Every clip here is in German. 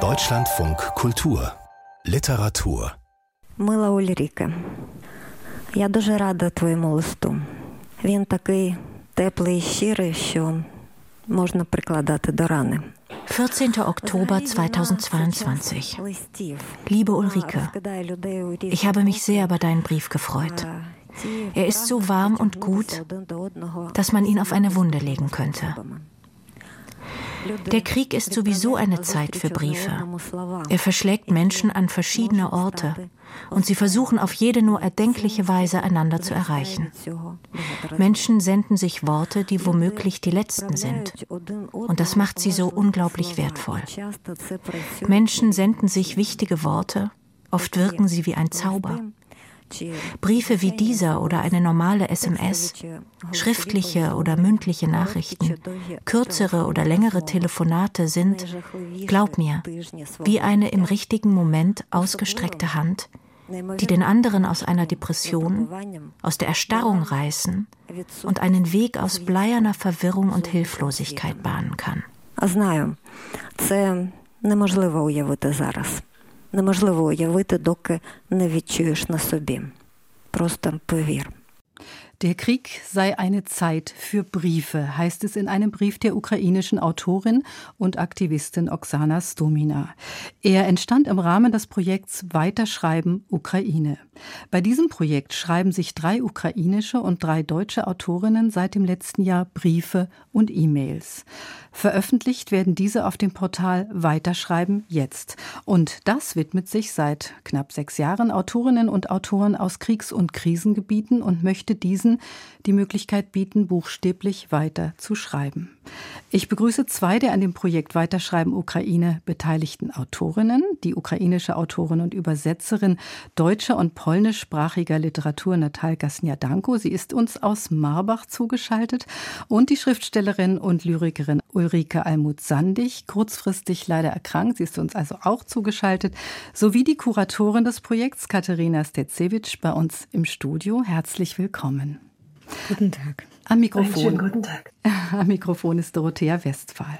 Deutschlandfunk Kultur Literatur Мила Ульріке, я дуже рада твоєму листу. Він такий теплий і щирий, що можна прикладати до рани. 14. Oktober 2022. Liebe Ulrike, ich habe mich sehr über deinen Brief gefreut. Er ist so warm und gut, dass man ihn auf eine Wunde legen könnte. Der Krieg ist sowieso eine Zeit für Briefe. Er verschlägt Menschen an verschiedene Orte und sie versuchen auf jede nur erdenkliche Weise einander zu erreichen. Menschen senden sich Worte, die womöglich die letzten sind. Und das macht sie so unglaublich wertvoll. Menschen senden sich wichtige Worte, oft wirken sie wie ein Zauber. Briefe wie dieser oder eine normale SMS, schriftliche oder mündliche Nachrichten, kürzere oder längere Telefonate sind, glaub mir, wie eine im richtigen Moment ausgestreckte Hand, die den anderen aus einer Depression, aus der Erstarrung reißen und einen Weg aus bleierner Verwirrung und Hilflosigkeit bahnen kann. Знаю, це неможливо уявити зараз. неможливо уявити, доки не відчуєш на собі. Просто повір. Der Krieg sei eine Zeit für Briefe, heißt es in einem Brief der ukrainischen Autorin und Aktivistin Oksana Stomina. Er entstand im Rahmen des Projekts Weiterschreiben Ukraine. Bei diesem Projekt schreiben sich drei ukrainische und drei deutsche Autorinnen seit dem letzten Jahr Briefe und E-Mails. Veröffentlicht werden diese auf dem Portal Weiterschreiben jetzt. Und das widmet sich seit knapp sechs Jahren Autorinnen und Autoren aus Kriegs- und Krisengebieten und möchte diesen die Möglichkeit bieten, buchstäblich weiter zu schreiben. Ich begrüße zwei der an dem Projekt Weiterschreiben Ukraine beteiligten Autorinnen, die ukrainische Autorin und Übersetzerin deutscher und polnischsprachiger Literatur Natalka Sniadanko. Sie ist uns aus Marbach zugeschaltet und die Schriftstellerin und Lyrikerin Ulrike Almuth-Sandig, kurzfristig leider erkrankt. Sie ist uns also auch zugeschaltet, sowie die Kuratorin des Projekts Katharina Stetzewitsch bei uns im Studio. Herzlich willkommen. Guten Tag. Am Mikrofon. guten Tag. Am Mikrofon ist Dorothea Westphal.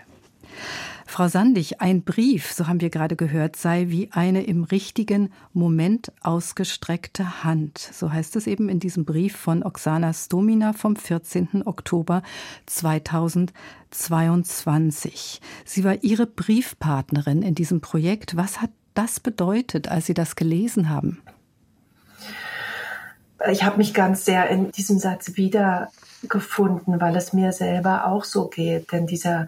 Frau Sandig, ein Brief, so haben wir gerade gehört, sei wie eine im richtigen Moment ausgestreckte Hand. So heißt es eben in diesem Brief von Oksana Stomina vom 14. Oktober 2022. Sie war Ihre Briefpartnerin in diesem Projekt. Was hat das bedeutet, als Sie das gelesen haben? Ich habe mich ganz sehr in diesem Satz wiedergefunden, weil es mir selber auch so geht. Denn dieser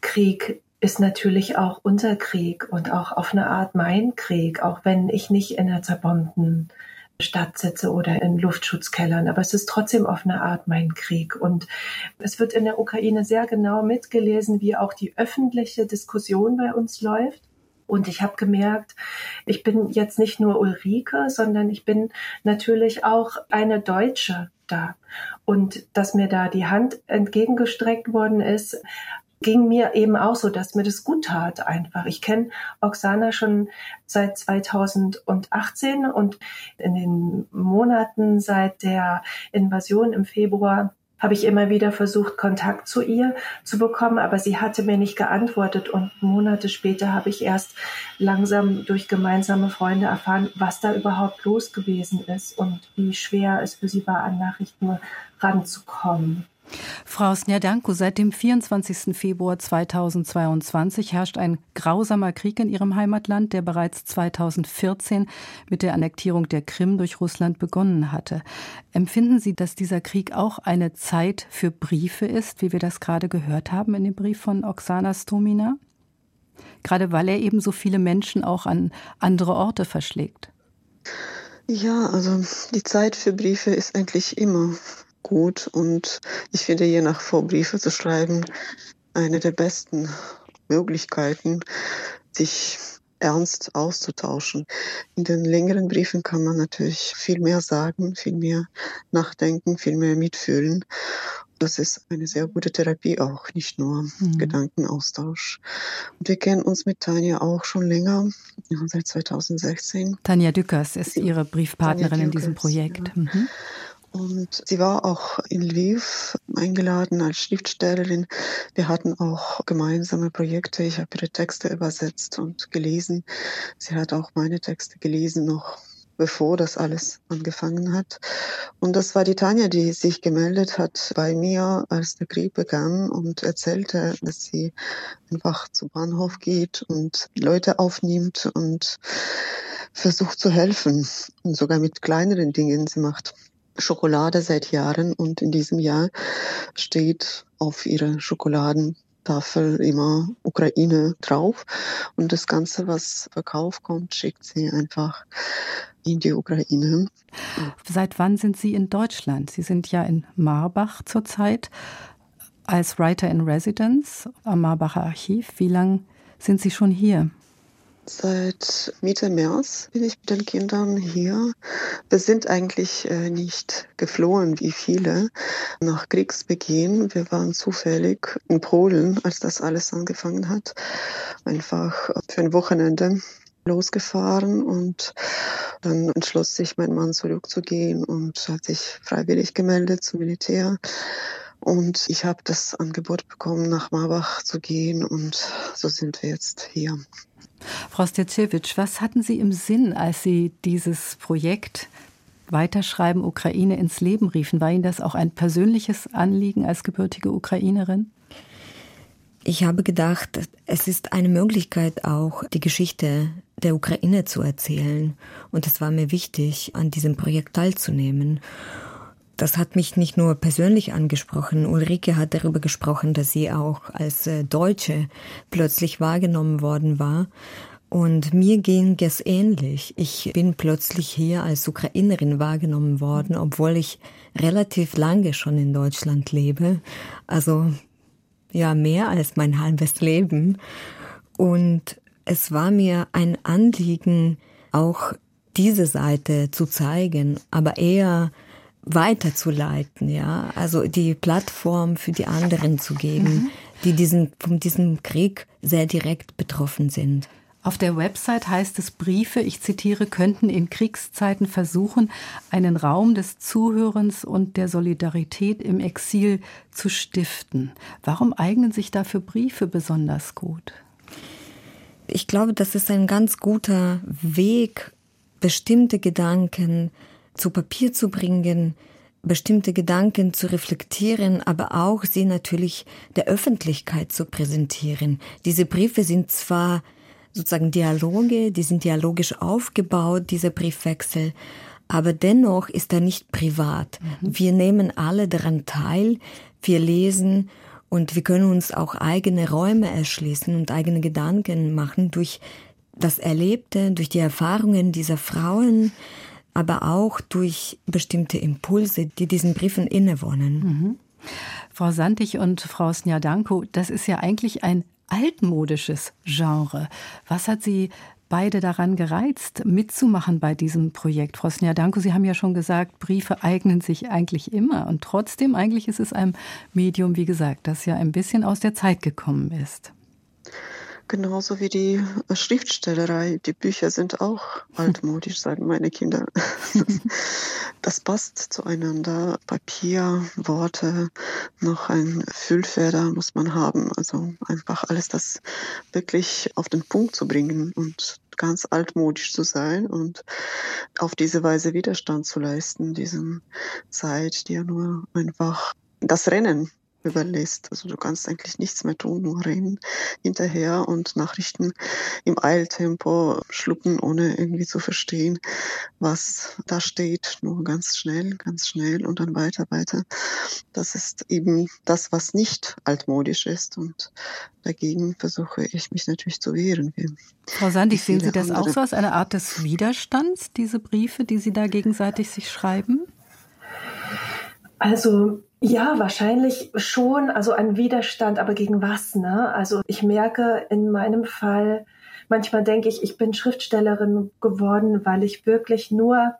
Krieg ist natürlich auch unser Krieg und auch auf eine Art mein Krieg, auch wenn ich nicht in einer zerbombten Stadt sitze oder in Luftschutzkellern. Aber es ist trotzdem auf eine Art mein Krieg. Und es wird in der Ukraine sehr genau mitgelesen, wie auch die öffentliche Diskussion bei uns läuft. Und ich habe gemerkt, ich bin jetzt nicht nur Ulrike, sondern ich bin natürlich auch eine Deutsche da. Und dass mir da die Hand entgegengestreckt worden ist, ging mir eben auch so, dass mir das gut tat einfach. Ich kenne Oksana schon seit 2018 und in den Monaten seit der Invasion im Februar habe ich immer wieder versucht, Kontakt zu ihr zu bekommen, aber sie hatte mir nicht geantwortet und Monate später habe ich erst langsam durch gemeinsame Freunde erfahren, was da überhaupt los gewesen ist und wie schwer es für sie war, an Nachrichten ranzukommen. Frau Snjadanko, seit dem 24. Februar 2022 herrscht ein grausamer Krieg in Ihrem Heimatland, der bereits 2014 mit der Annektierung der Krim durch Russland begonnen hatte. Empfinden Sie, dass dieser Krieg auch eine Zeit für Briefe ist, wie wir das gerade gehört haben in dem Brief von Oksana Stomina? Gerade weil er eben so viele Menschen auch an andere Orte verschlägt. Ja, also die Zeit für Briefe ist eigentlich immer gut und ich finde je nach Vorbriefe zu schreiben eine der besten Möglichkeiten, sich ernst auszutauschen. In den längeren Briefen kann man natürlich viel mehr sagen, viel mehr nachdenken, viel mehr mitfühlen. Das ist eine sehr gute Therapie auch, nicht nur mhm. Gedankenaustausch. Und wir kennen uns mit Tanja auch schon länger, seit 2016. Tanja Dückers ist Ihre Briefpartnerin in diesem Projekt. Ja. Mhm. Und sie war auch in Lviv eingeladen als Schriftstellerin. Wir hatten auch gemeinsame Projekte. Ich habe ihre Texte übersetzt und gelesen. Sie hat auch meine Texte gelesen, noch bevor das alles angefangen hat. Und das war die Tanja, die sich gemeldet hat bei mir, als der Krieg begann und erzählte, dass sie einfach zum Bahnhof geht und Leute aufnimmt und versucht zu helfen und sogar mit kleineren Dingen. Sie macht Schokolade seit Jahren und in diesem Jahr steht auf ihrer Schokoladentafel immer Ukraine drauf und das Ganze, was Verkauf kommt, schickt sie einfach in die Ukraine. Seit wann sind Sie in Deutschland? Sie sind ja in Marbach zurzeit als Writer in Residence am Marbacher Archiv. Wie lange sind Sie schon hier? Seit Mitte März bin ich mit den Kindern hier. Wir sind eigentlich äh, nicht geflohen wie viele nach Kriegsbeginn. Wir waren zufällig in Polen, als das alles angefangen hat. Einfach für ein Wochenende losgefahren und dann entschloss sich mein Mann zurückzugehen und hat sich freiwillig gemeldet zum Militär. Und ich habe das Angebot bekommen, nach Marbach zu gehen und so sind wir jetzt hier. Frau Stecewitsch, was hatten Sie im Sinn, als Sie dieses Projekt Weiterschreiben Ukraine ins Leben riefen? War Ihnen das auch ein persönliches Anliegen als gebürtige Ukrainerin? Ich habe gedacht, es ist eine Möglichkeit auch, die Geschichte der Ukraine zu erzählen. Und es war mir wichtig, an diesem Projekt teilzunehmen. Das hat mich nicht nur persönlich angesprochen. Ulrike hat darüber gesprochen, dass sie auch als äh, Deutsche plötzlich wahrgenommen worden war. Und mir ging es ähnlich. Ich bin plötzlich hier als Ukrainerin wahrgenommen worden, obwohl ich relativ lange schon in Deutschland lebe. Also ja, mehr als mein halbes Leben. Und es war mir ein Anliegen, auch diese Seite zu zeigen, aber eher weiterzuleiten, ja, also die Plattform für die anderen zu geben, mhm. die diesen, von diesem Krieg sehr direkt betroffen sind. Auf der Website heißt es, Briefe, ich zitiere, könnten in Kriegszeiten versuchen, einen Raum des Zuhörens und der Solidarität im Exil zu stiften. Warum eignen sich dafür Briefe besonders gut? Ich glaube, das ist ein ganz guter Weg, bestimmte Gedanken zu Papier zu bringen, bestimmte Gedanken zu reflektieren, aber auch sie natürlich der Öffentlichkeit zu präsentieren. Diese Briefe sind zwar sozusagen Dialoge, die sind dialogisch aufgebaut, dieser Briefwechsel, aber dennoch ist er nicht privat. Mhm. Wir nehmen alle daran teil, wir lesen und wir können uns auch eigene Räume erschließen und eigene Gedanken machen durch das Erlebte, durch die Erfahrungen dieser Frauen, aber auch durch bestimmte Impulse, die diesen Briefen innewohnen. Mhm. Frau Santig und Frau Snjadanko, das ist ja eigentlich ein altmodisches Genre. Was hat Sie beide daran gereizt, mitzumachen bei diesem Projekt? Frau Snjadanko, Sie haben ja schon gesagt, Briefe eignen sich eigentlich immer. Und trotzdem, eigentlich ist es ein Medium, wie gesagt, das ja ein bisschen aus der Zeit gekommen ist. Genauso wie die Schriftstellerei. Die Bücher sind auch altmodisch, sagen meine Kinder. Das passt zueinander. Papier, Worte, noch ein Füllfeder muss man haben. Also einfach alles das wirklich auf den Punkt zu bringen und ganz altmodisch zu sein und auf diese Weise Widerstand zu leisten, diesem Zeit, die ja nur einfach das Rennen überlässt. Also du kannst eigentlich nichts mehr tun, nur rennen hinterher und Nachrichten im Eiltempo schlucken, ohne irgendwie zu verstehen, was da steht. Nur ganz schnell, ganz schnell und dann weiter, weiter. Das ist eben das, was nicht altmodisch ist und dagegen versuche ich mich natürlich zu wehren. Frau Sandig, sehen Sie das auch so als eine Art des Widerstands, diese Briefe, die Sie da gegenseitig sich schreiben? Also ja, wahrscheinlich schon. Also ein Widerstand, aber gegen was? Ne? Also ich merke in meinem Fall, manchmal denke ich, ich bin Schriftstellerin geworden, weil ich wirklich nur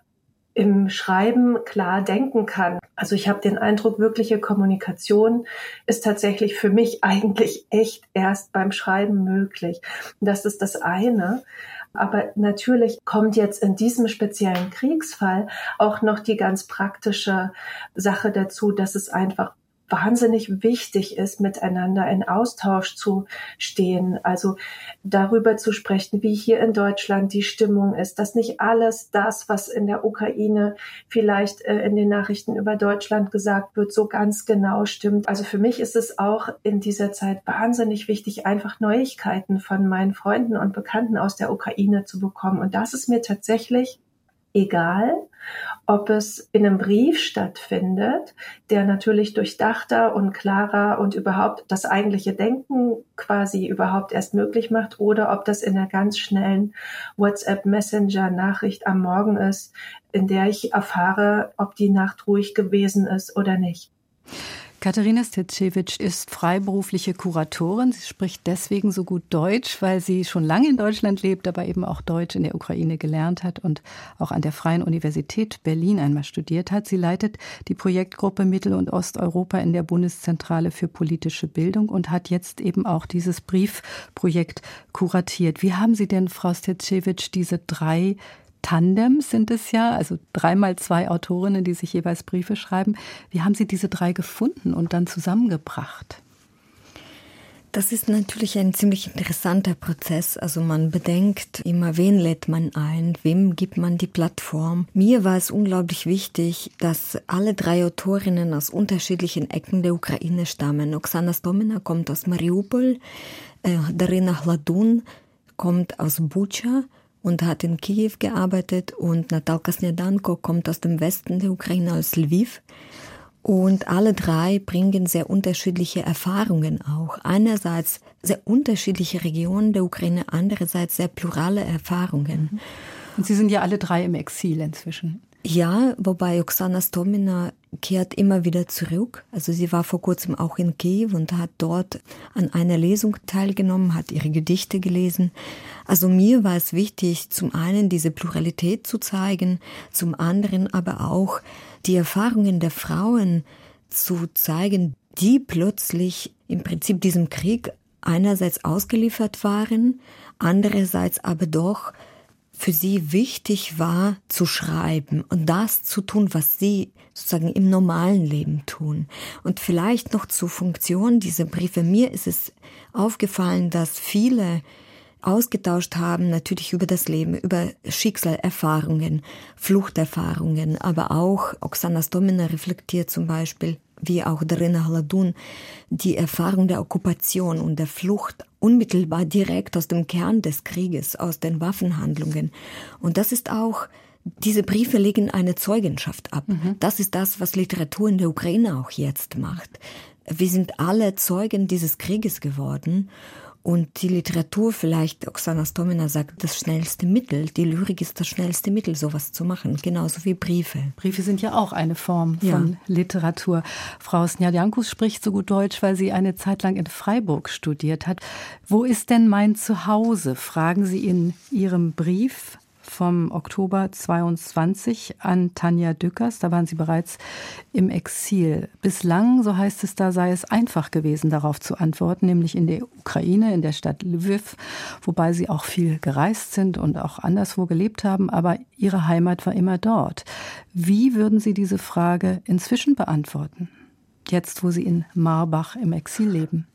im Schreiben klar denken kann. Also ich habe den Eindruck, wirkliche Kommunikation ist tatsächlich für mich eigentlich echt erst beim Schreiben möglich. Das ist das eine. Aber natürlich kommt jetzt in diesem speziellen Kriegsfall auch noch die ganz praktische Sache dazu, dass es einfach wahnsinnig wichtig ist, miteinander in Austausch zu stehen. Also darüber zu sprechen, wie hier in Deutschland die Stimmung ist, dass nicht alles das, was in der Ukraine vielleicht äh, in den Nachrichten über Deutschland gesagt wird, so ganz genau stimmt. Also für mich ist es auch in dieser Zeit wahnsinnig wichtig, einfach Neuigkeiten von meinen Freunden und Bekannten aus der Ukraine zu bekommen. Und das ist mir tatsächlich egal, ob es in einem Brief stattfindet, der natürlich durchdachter und klarer und überhaupt das eigentliche Denken quasi überhaupt erst möglich macht, oder ob das in einer ganz schnellen WhatsApp Messenger Nachricht am Morgen ist, in der ich erfahre, ob die Nacht ruhig gewesen ist oder nicht. Katharina Stetschewitsch ist freiberufliche Kuratorin. Sie spricht deswegen so gut Deutsch, weil sie schon lange in Deutschland lebt, aber eben auch Deutsch in der Ukraine gelernt hat und auch an der Freien Universität Berlin einmal studiert hat. Sie leitet die Projektgruppe Mittel- und Osteuropa in der Bundeszentrale für politische Bildung und hat jetzt eben auch dieses Briefprojekt kuratiert. Wie haben Sie denn, Frau Stetschewitsch, diese drei Tandems sind es ja, also dreimal zwei Autorinnen, die sich jeweils Briefe schreiben. Wie haben Sie diese drei gefunden und dann zusammengebracht? Das ist natürlich ein ziemlich interessanter Prozess. Also man bedenkt immer, wen lädt man ein, wem gibt man die Plattform. Mir war es unglaublich wichtig, dass alle drei Autorinnen aus unterschiedlichen Ecken der Ukraine stammen. Oksana Stomina kommt aus Mariupol, äh, Darina Hladun kommt aus Bucha und hat in Kiew gearbeitet und Natalka Snedanko kommt aus dem Westen der Ukraine aus Lviv. Und alle drei bringen sehr unterschiedliche Erfahrungen auch. Einerseits sehr unterschiedliche Regionen der Ukraine, andererseits sehr plurale Erfahrungen. Und Sie sind ja alle drei im Exil inzwischen. Ja, wobei Oksana Stomina kehrt immer wieder zurück. Also sie war vor kurzem auch in Kiew und hat dort an einer Lesung teilgenommen, hat ihre Gedichte gelesen. Also mir war es wichtig, zum einen diese Pluralität zu zeigen, zum anderen aber auch die Erfahrungen der Frauen zu zeigen, die plötzlich im Prinzip diesem Krieg einerseits ausgeliefert waren, andererseits aber doch für sie wichtig war, zu schreiben und das zu tun, was sie sozusagen im normalen Leben tun. Und vielleicht noch zur Funktion dieser Briefe. Mir ist es aufgefallen, dass viele ausgetauscht haben, natürlich über das Leben, über Schicksalerfahrungen, Fluchterfahrungen, aber auch Oksana Stomina reflektiert zum Beispiel wie auch Darina Haladun, die Erfahrung der Okkupation und der Flucht unmittelbar direkt aus dem Kern des Krieges, aus den Waffenhandlungen. Und das ist auch, diese Briefe legen eine Zeugenschaft ab. Mhm. Das ist das, was Literatur in der Ukraine auch jetzt macht. Wir sind alle Zeugen dieses Krieges geworden und die Literatur vielleicht, Oksana Stomina sagt, das schnellste Mittel. Die Lyrik ist das schnellste Mittel, sowas zu machen, genauso wie Briefe. Briefe sind ja auch eine Form von ja. Literatur. Frau Snjadjankus spricht so gut Deutsch, weil sie eine Zeit lang in Freiburg studiert hat. Wo ist denn mein Zuhause? Fragen Sie in Ihrem Brief vom Oktober 22 an Tanja Dückers. Da waren Sie bereits im Exil. Bislang, so heißt es da, sei es einfach gewesen, darauf zu antworten, nämlich in der Ukraine, in der Stadt Lviv, wobei Sie auch viel gereist sind und auch anderswo gelebt haben, aber Ihre Heimat war immer dort. Wie würden Sie diese Frage inzwischen beantworten? Jetzt, wo Sie in Marbach im Exil leben.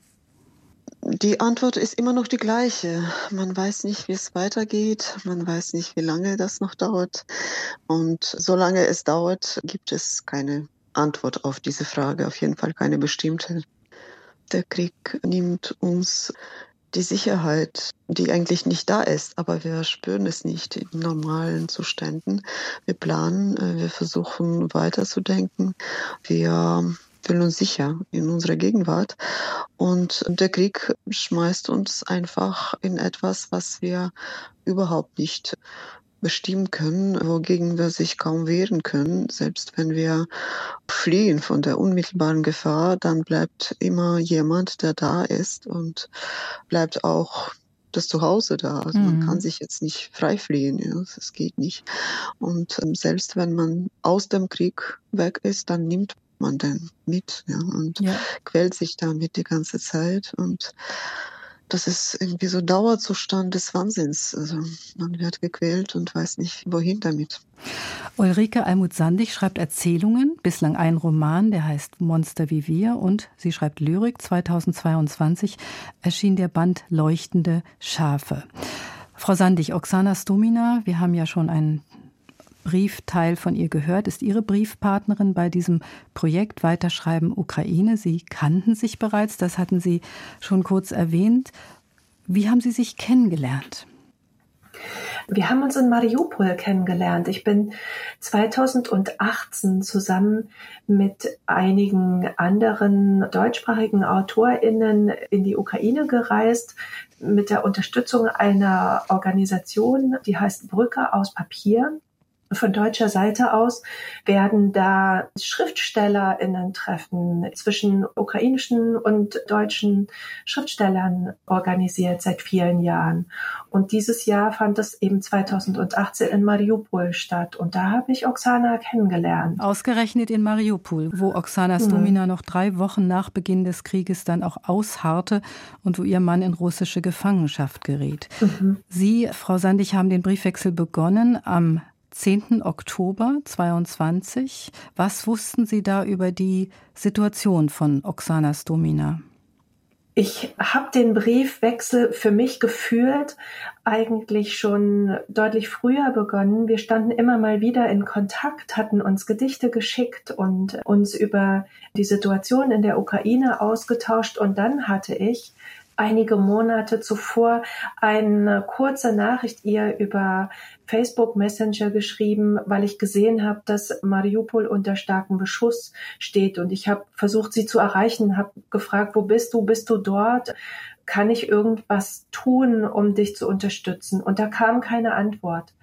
Die Antwort ist immer noch die gleiche. Man weiß nicht, wie es weitergeht. Man weiß nicht, wie lange das noch dauert. Und solange es dauert, gibt es keine Antwort auf diese Frage. Auf jeden Fall keine bestimmte. Der Krieg nimmt uns die Sicherheit, die eigentlich nicht da ist, aber wir spüren es nicht in normalen Zuständen. Wir planen, äh, wir versuchen weiterzudenken. Wir fühlen uns sicher in unserer Gegenwart. Und der Krieg schmeißt uns einfach in etwas, was wir überhaupt nicht bestimmen können, wogegen wir sich kaum wehren können. Selbst wenn wir fliehen von der unmittelbaren Gefahr, dann bleibt immer jemand, der da ist und bleibt auch das Zuhause da. Also mhm. man kann sich jetzt nicht frei fliehen, ja, das geht nicht. Und ähm, selbst wenn man aus dem Krieg weg ist, dann nimmt man den mit ja, und ja. quält sich damit die ganze Zeit und das ist irgendwie so Dauerzustand des Wahnsinns. Also man wird gequält und weiß nicht, wohin damit. Ulrike Almut-Sandig schreibt Erzählungen, bislang ein Roman, der heißt Monster wie wir und sie schreibt Lyrik. 2022 erschien der Band Leuchtende Schafe. Frau Sandig, Oksana Stomina, wir haben ja schon einen Briefteil von ihr gehört, ist ihre Briefpartnerin bei diesem Projekt Weiterschreiben Ukraine. Sie kannten sich bereits, das hatten Sie schon kurz erwähnt. Wie haben Sie sich kennengelernt? Wir haben uns in Mariupol kennengelernt. Ich bin 2018 zusammen mit einigen anderen deutschsprachigen AutorInnen in die Ukraine gereist mit der Unterstützung einer Organisation, die heißt Brücke aus Papier. Von deutscher Seite aus werden da SchriftstellerInnen-Treffen zwischen ukrainischen und deutschen Schriftstellern organisiert seit vielen Jahren. Und dieses Jahr fand es eben 2018 in Mariupol statt. Und da habe ich Oksana kennengelernt. Ausgerechnet in Mariupol, wo Oksana Stomina mhm. noch drei Wochen nach Beginn des Krieges dann auch ausharrte und wo ihr Mann in russische Gefangenschaft geriet. Mhm. Sie, Frau Sandig, haben den Briefwechsel begonnen am 10. Oktober 22. Was wussten Sie da über die Situation von Oksana Stomina? Ich habe den Briefwechsel für mich gefühlt eigentlich schon deutlich früher begonnen. Wir standen immer mal wieder in Kontakt, hatten uns Gedichte geschickt und uns über die Situation in der Ukraine ausgetauscht. Und dann hatte ich einige Monate zuvor eine kurze Nachricht ihr über Facebook Messenger geschrieben, weil ich gesehen habe, dass Mariupol unter starkem Beschuss steht und ich habe versucht, sie zu erreichen, habe gefragt, wo bist du? Bist du dort? Kann ich irgendwas tun, um dich zu unterstützen? Und da kam keine Antwort.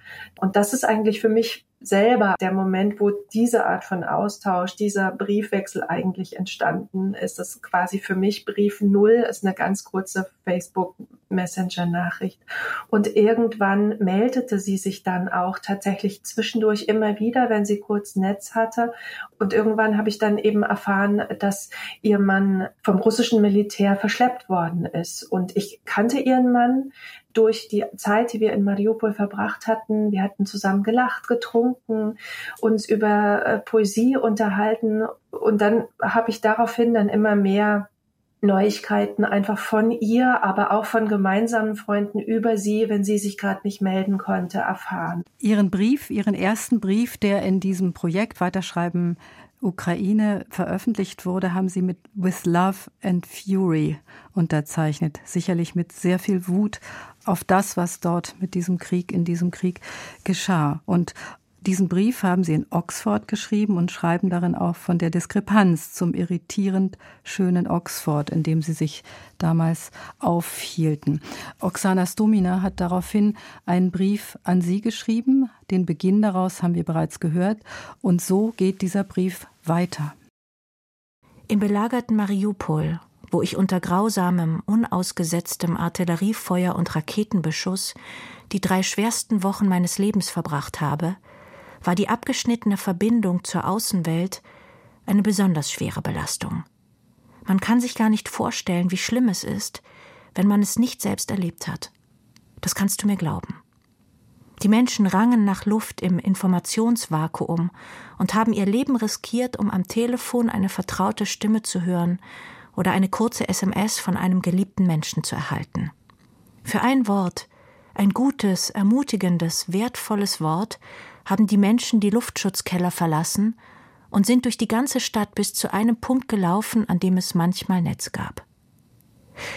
Und das ist eigentlich für mich selber der Moment, wo diese Art von Austausch, dieser Briefwechsel eigentlich entstanden ist. Das ist quasi für mich Brief Null, ist eine ganz kurze Facebook Messenger Nachricht. Und irgendwann meldete sie sich dann auch tatsächlich zwischendurch immer wieder, wenn sie kurz Netz hatte. Und irgendwann habe ich dann eben erfahren, dass ihr Mann vom russischen Militär verschleppt worden ist. Und ich kannte ihren Mann durch die Zeit, die wir in Mariupol verbracht hatten. Wir hatten zusammen gelacht, getrunken, uns über äh, Poesie unterhalten. Und dann habe ich daraufhin dann immer mehr Neuigkeiten einfach von ihr, aber auch von gemeinsamen Freunden über sie, wenn sie sich gerade nicht melden konnte, erfahren. Ihren Brief, Ihren ersten Brief, der in diesem Projekt Weiterschreiben Ukraine veröffentlicht wurde, haben Sie mit With Love and Fury unterzeichnet. Sicherlich mit sehr viel Wut auf das, was dort mit diesem Krieg, in diesem Krieg geschah. Und diesen Brief haben Sie in Oxford geschrieben und schreiben darin auch von der Diskrepanz zum irritierend schönen Oxford, in dem Sie sich damals aufhielten. Oksana Stomina hat daraufhin einen Brief an Sie geschrieben. Den Beginn daraus haben wir bereits gehört. Und so geht dieser Brief weiter. Im belagerten Mariupol, wo ich unter grausamem, unausgesetztem Artilleriefeuer und Raketenbeschuss die drei schwersten Wochen meines Lebens verbracht habe, war die abgeschnittene Verbindung zur Außenwelt eine besonders schwere Belastung. Man kann sich gar nicht vorstellen, wie schlimm es ist, wenn man es nicht selbst erlebt hat. Das kannst du mir glauben. Die Menschen rangen nach Luft im Informationsvakuum und haben ihr Leben riskiert, um am Telefon eine vertraute Stimme zu hören oder eine kurze SMS von einem geliebten Menschen zu erhalten. Für ein Wort, ein gutes, ermutigendes, wertvolles Wort, haben die Menschen die Luftschutzkeller verlassen und sind durch die ganze Stadt bis zu einem Punkt gelaufen, an dem es manchmal Netz gab.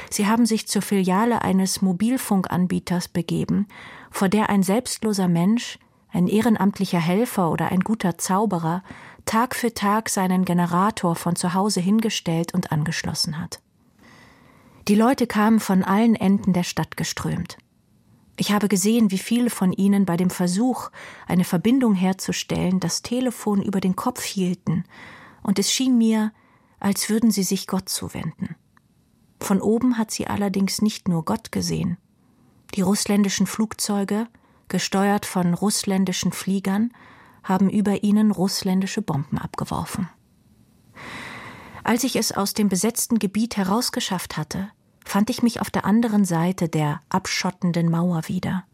Sie haben sich zur Filiale eines Mobilfunkanbieters begeben, vor der ein selbstloser Mensch, ein ehrenamtlicher Helfer oder ein guter Zauberer Tag für Tag seinen Generator von zu Hause hingestellt und angeschlossen hat. Die Leute kamen von allen Enden der Stadt geströmt. Ich habe gesehen, wie viele von ihnen bei dem Versuch, eine Verbindung herzustellen, das Telefon über den Kopf hielten, und es schien mir, als würden sie sich Gott zuwenden. Von oben hat sie allerdings nicht nur Gott gesehen, Die russländischen Flugzeuge, gesteuert von russländischen Fliegern, haben über ihnen russländische Bomben abgeworfen. Als ich es aus dem besetzten Gebiet herausgeschafft hatte, fand ich mich auf der anderen Seite der abschottenden Mauer wieder.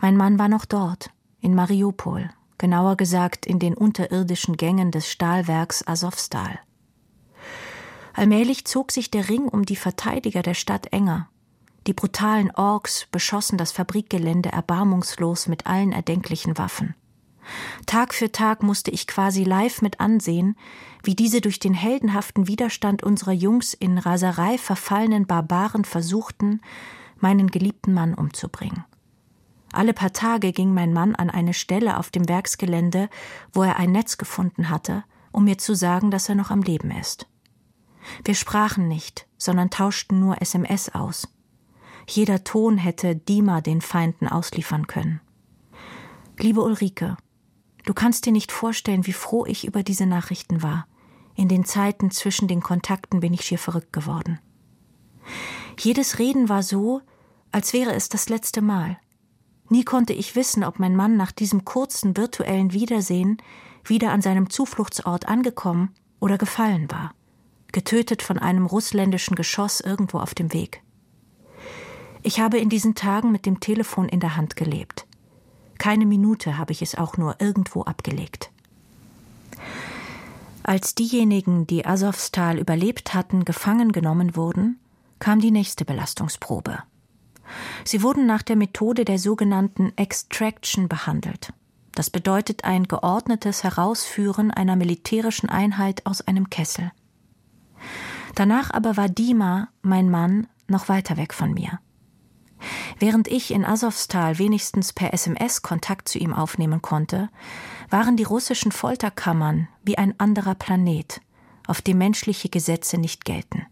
Mein Mann war noch dort, in Mariupol, genauer gesagt in den unterirdischen Gängen des Stahlwerks Asowstal. Allmählich zog sich der Ring um die Verteidiger der Stadt enger. Die brutalen Orks beschossen das Fabrikgelände erbarmungslos mit allen erdenklichen Waffen. Tag für Tag musste ich quasi live mit ansehen, wie diese durch den heldenhaften Widerstand unserer Jungs in Raserei verfallenen Barbaren versuchten, meinen geliebten Mann umzubringen. Alle paar Tage ging mein Mann an eine Stelle auf dem Werksgelände, wo er ein Netz gefunden hatte, um mir zu sagen, dass er noch am Leben ist. Wir sprachen nicht, sondern tauschten nur SMS aus. Jeder Ton hätte Dima den Feinden ausliefern können. Liebe Ulrike, Du kannst dir nicht vorstellen, wie froh ich über diese Nachrichten war. In den Zeiten zwischen den Kontakten bin ich schier verrückt geworden. Jedes Reden war so, als wäre es das letzte Mal. Nie konnte ich wissen, ob mein Mann nach diesem kurzen virtuellen Wiedersehen wieder an seinem Zufluchtsort angekommen oder gefallen war, getötet von einem russländischen Geschoss irgendwo auf dem Weg. Ich habe in diesen Tagen mit dem Telefon in der Hand gelebt. Keine Minute habe ich es auch nur irgendwo abgelegt. Als diejenigen, die Asowstal überlebt hatten, gefangen genommen wurden, kam die nächste Belastungsprobe. Sie wurden nach der Methode der sogenannten Extraction behandelt. Das bedeutet ein geordnetes Herausführen einer militärischen Einheit aus einem Kessel. Danach aber war Dima, mein Mann, noch weiter weg von mir. Während ich in Asowstal wenigstens per SMS Kontakt zu ihm aufnehmen konnte, waren die russischen Folterkammern wie ein anderer Planet, auf dem menschliche Gesetze nicht gelten.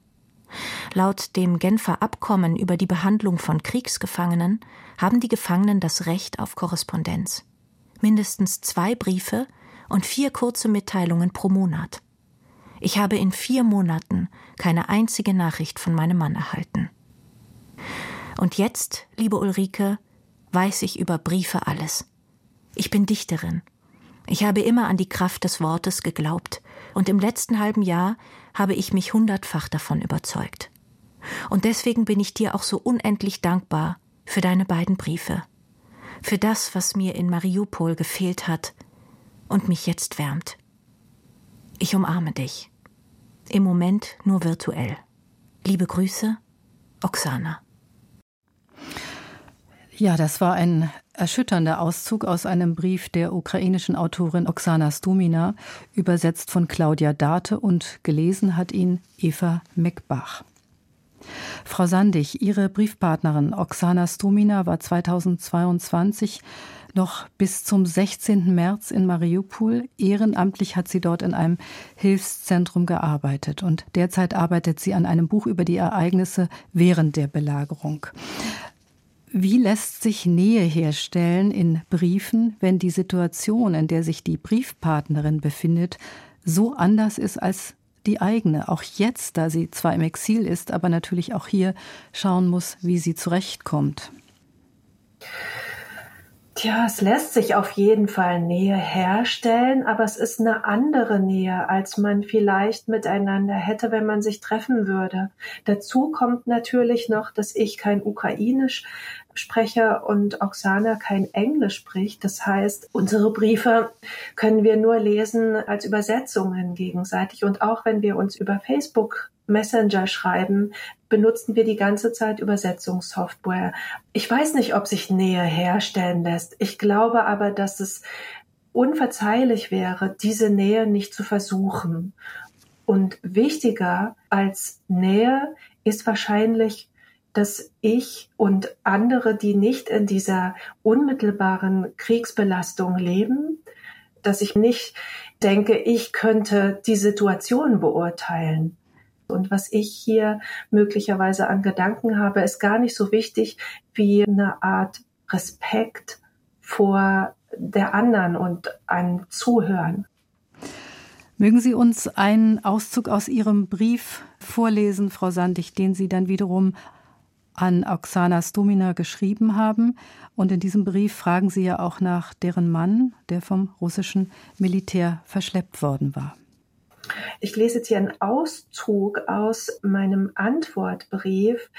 Laut dem Genfer Abkommen über die Behandlung von Kriegsgefangenen haben die Gefangenen das Recht auf Korrespondenz. Mindestens zwei Briefe und vier kurze Mitteilungen pro Monat. Ich habe in vier Monaten keine einzige Nachricht von meinem Mann erhalten. Und jetzt, liebe Ulrike, weiß ich über Briefe alles. Ich bin Dichterin. Ich habe immer an die Kraft des Wortes geglaubt, und im letzten halben Jahr habe ich mich hundertfach davon überzeugt. Und deswegen bin ich dir auch so unendlich dankbar für deine beiden Briefe, für das, was mir in Mariupol gefehlt hat und mich jetzt wärmt. Ich umarme dich. Im Moment nur virtuell. Liebe Grüße, Oksana. Ja, das war ein erschütternder Auszug aus einem Brief der ukrainischen Autorin Oksana Stumina, übersetzt von Claudia Date und gelesen hat ihn Eva Meckbach. Frau Sandig, Ihre Briefpartnerin Oksana Stumina war 2022 noch bis zum 16. März in Mariupol. Ehrenamtlich hat sie dort in einem Hilfszentrum gearbeitet und derzeit arbeitet sie an einem Buch über die Ereignisse während der Belagerung. Wie lässt sich Nähe herstellen in Briefen, wenn die Situation, in der sich die Briefpartnerin befindet, so anders ist als die eigene, auch jetzt, da sie zwar im Exil ist, aber natürlich auch hier schauen muss, wie sie zurechtkommt? Tja, es lässt sich auf jeden Fall Nähe herstellen, aber es ist eine andere Nähe, als man vielleicht miteinander hätte, wenn man sich treffen würde. Dazu kommt natürlich noch, dass ich kein Ukrainisch spreche und Oksana kein Englisch spricht. Das heißt, unsere Briefe können wir nur lesen als Übersetzungen gegenseitig. Und auch wenn wir uns über Facebook Messenger schreiben, benutzen wir die ganze Zeit Übersetzungssoftware. Ich weiß nicht, ob sich Nähe herstellen lässt. Ich glaube aber, dass es unverzeihlich wäre, diese Nähe nicht zu versuchen. Und wichtiger als Nähe ist wahrscheinlich dass ich und andere, die nicht in dieser unmittelbaren Kriegsbelastung leben, dass ich nicht denke, ich könnte die Situation beurteilen. Und was ich hier möglicherweise an Gedanken habe, ist gar nicht so wichtig wie eine Art Respekt vor der anderen und ein Zuhören. Mögen Sie uns einen Auszug aus Ihrem Brief vorlesen, Frau Sandig, den Sie dann wiederum an Oksana Stomina geschrieben haben. Und in diesem Brief fragen Sie ja auch nach deren Mann, der vom russischen Militär verschleppt worden war. Ich lese jetzt hier einen Auszug aus meinem Antwortbrief.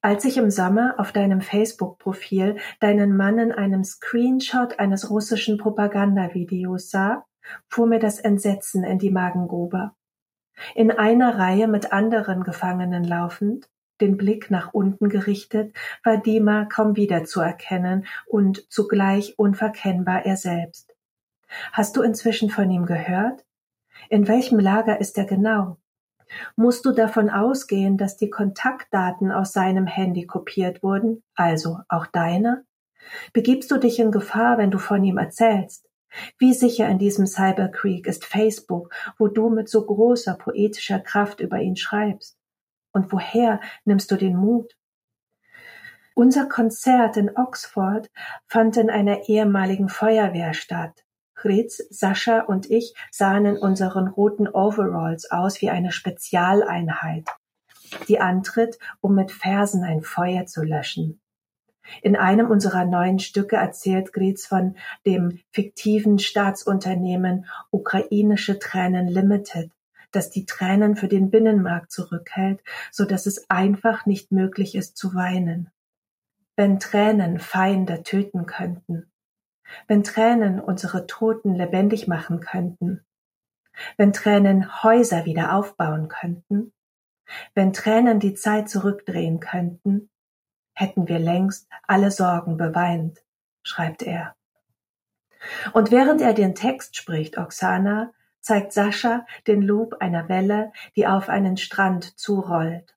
Als ich im Sommer auf deinem Facebook-Profil deinen Mann in einem Screenshot eines russischen Propagandavideos sah, fuhr mir das Entsetzen in die Magengrube. In einer Reihe mit anderen Gefangenen laufend, den Blick nach unten gerichtet, war Dima kaum wiederzuerkennen und zugleich unverkennbar er selbst. Hast du inzwischen von ihm gehört? In welchem Lager ist er genau? Musst du davon ausgehen, dass die Kontaktdaten aus seinem Handy kopiert wurden, also auch deine? Begibst du dich in Gefahr, wenn du von ihm erzählst? Wie sicher in diesem Cyberkrieg ist Facebook, wo du mit so großer poetischer Kraft über ihn schreibst? Und woher nimmst du den Mut? Unser Konzert in Oxford fand in einer ehemaligen Feuerwehr statt. Fritz, Sascha und ich sahen in unseren roten Overalls aus wie eine Spezialeinheit, die antritt, um mit Versen ein Feuer zu löschen. In einem unserer neuen Stücke erzählt Gritz von dem fiktiven Staatsunternehmen Ukrainische Tränen Limited, das die Tränen für den Binnenmarkt zurückhält, so dass es einfach nicht möglich ist zu weinen. Wenn Tränen Feinde töten könnten, wenn Tränen unsere Toten lebendig machen könnten, wenn Tränen Häuser wieder aufbauen könnten, wenn Tränen die Zeit zurückdrehen könnten, hätten wir längst alle Sorgen beweint, schreibt er. Und während er den Text spricht, Oksana, zeigt Sascha den Loop einer Welle, die auf einen Strand zurollt.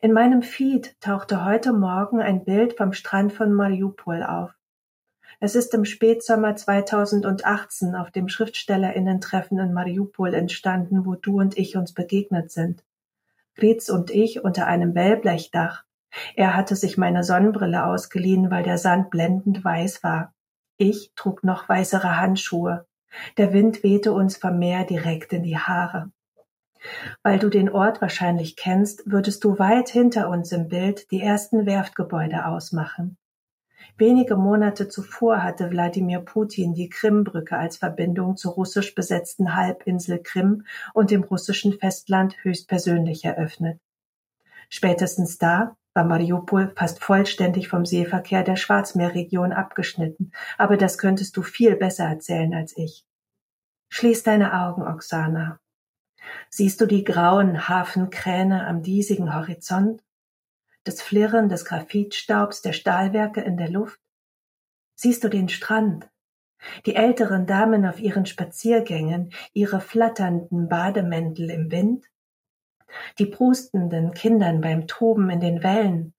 In meinem Feed tauchte heute Morgen ein Bild vom Strand von Mariupol auf. Es ist im Spätsommer 2018 auf dem Schriftstellerinnen-Treffen in Mariupol entstanden, wo du und ich uns begegnet sind. Fritz und ich unter einem Wellblechdach. Er hatte sich meine Sonnenbrille ausgeliehen, weil der Sand blendend weiß war. Ich trug noch weißere Handschuhe. Der Wind wehte uns vom Meer direkt in die Haare. Weil du den Ort wahrscheinlich kennst, würdest du weit hinter uns im Bild die ersten Werftgebäude ausmachen. Wenige Monate zuvor hatte Wladimir Putin die Krimbrücke als Verbindung zur russisch besetzten Halbinsel Krim und dem russischen Festland höchstpersönlich eröffnet. Spätestens da war Mariupol fast vollständig vom Seeverkehr der Schwarzmeerregion abgeschnitten, aber das könntest du viel besser erzählen als ich. Schließ deine Augen, Oksana. Siehst du die grauen Hafenkräne am diesigen Horizont? das Flirren des Graphitstaubs der Stahlwerke in der Luft? Siehst du den Strand, die älteren Damen auf ihren Spaziergängen, ihre flatternden Bademäntel im Wind? Die prustenden Kindern beim Toben in den Wellen,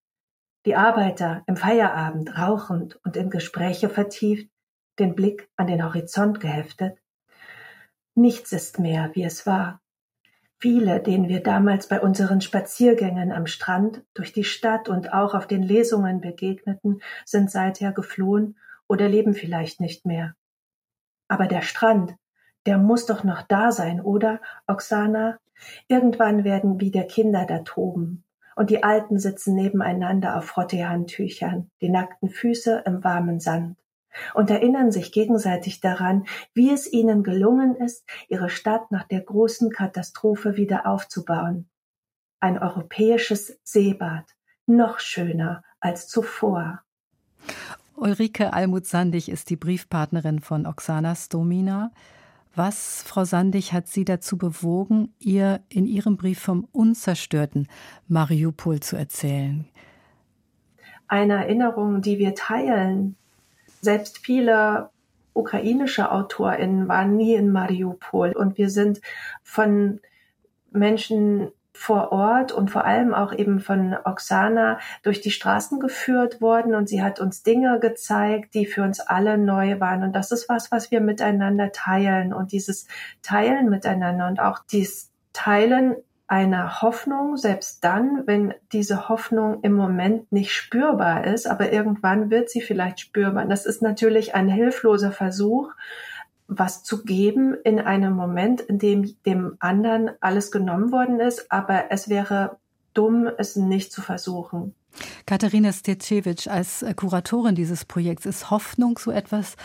die Arbeiter im Feierabend rauchend und in Gespräche vertieft, den Blick an den Horizont geheftet? Nichts ist mehr, wie es war. Viele, denen wir damals bei unseren Spaziergängen am Strand, durch die Stadt und auch auf den Lesungen begegneten, sind seither geflohen oder leben vielleicht nicht mehr. Aber der Strand, der muss doch noch da sein, oder, Oksana? Irgendwann werden wieder Kinder da toben. Und die Alten sitzen nebeneinander auf Frotteehandtüchern, die nackten Füße im warmen Sand und erinnern sich gegenseitig daran, wie es ihnen gelungen ist, ihre Stadt nach der großen Katastrophe wieder aufzubauen. Ein europäisches Seebad, noch schöner als zuvor. Ulrike Almuth-Sandig ist die Briefpartnerin von Oksana Stomina. Was, Frau Sandig, hat Sie dazu bewogen, ihr in Ihrem Brief vom unzerstörten Mariupol zu erzählen? Eine Erinnerung, die wir teilen, selbst viele ukrainische AutorInnen waren nie in Mariupol und wir sind von Menschen vor Ort und vor allem auch eben von Oksana durch die Straßen geführt worden. Und sie hat uns Dinge gezeigt, die für uns alle neu waren. Und das ist was, was wir miteinander teilen. Und dieses Teilen miteinander und auch dieses Teilen einer Hoffnung, selbst dann, wenn diese Hoffnung im Moment nicht spürbar ist, aber irgendwann wird sie vielleicht spürbar. Das ist natürlich ein hilfloser Versuch, was zu geben in einem Moment, in dem dem anderen alles genommen worden ist, aber es wäre dumm, es nicht zu versuchen. Katharina Stecewicz, als Kuratorin dieses Projekts, ist Hoffnung so etwas,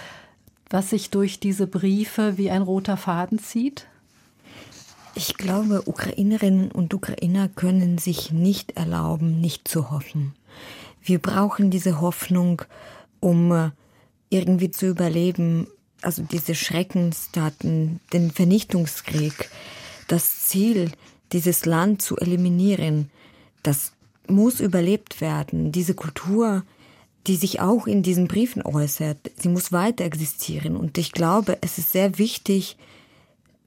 was sich durch diese Briefe wie ein roter Faden zieht? Ich glaube, Ukrainerinnen und Ukrainer können sich nicht erlauben, nicht zu hoffen. Wir brauchen diese Hoffnung, um äh, irgendwie zu überleben, also diese Schreckenstaten, den Vernichtungskrieg, das Ziel, dieses Land zu eliminieren, das muss überlebt werden. Diese Kultur, die sich auch in diesen Briefen äußert, sie muss weiter existieren. Und ich glaube, es ist sehr wichtig,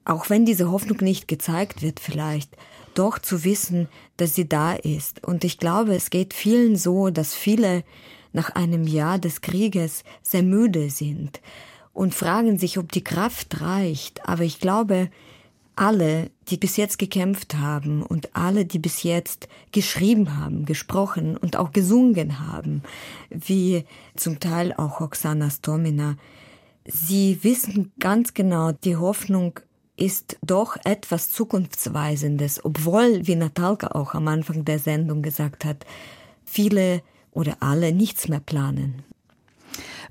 auch wenn diese Hoffnung nicht gezeigt wird vielleicht, doch zu wissen, dass sie da ist. Und ich glaube, es geht vielen so, dass viele nach einem Jahr des Krieges sehr müde sind und fragen sich, ob die Kraft reicht. Aber ich glaube, alle, die bis jetzt gekämpft haben und alle, die bis jetzt geschrieben haben, gesprochen und auch gesungen haben, wie zum Teil auch Oksana Stomina, sie wissen ganz genau, die Hoffnung ist doch etwas Zukunftsweisendes, obwohl, wie Natalka auch am Anfang der Sendung gesagt hat, viele oder alle nichts mehr planen.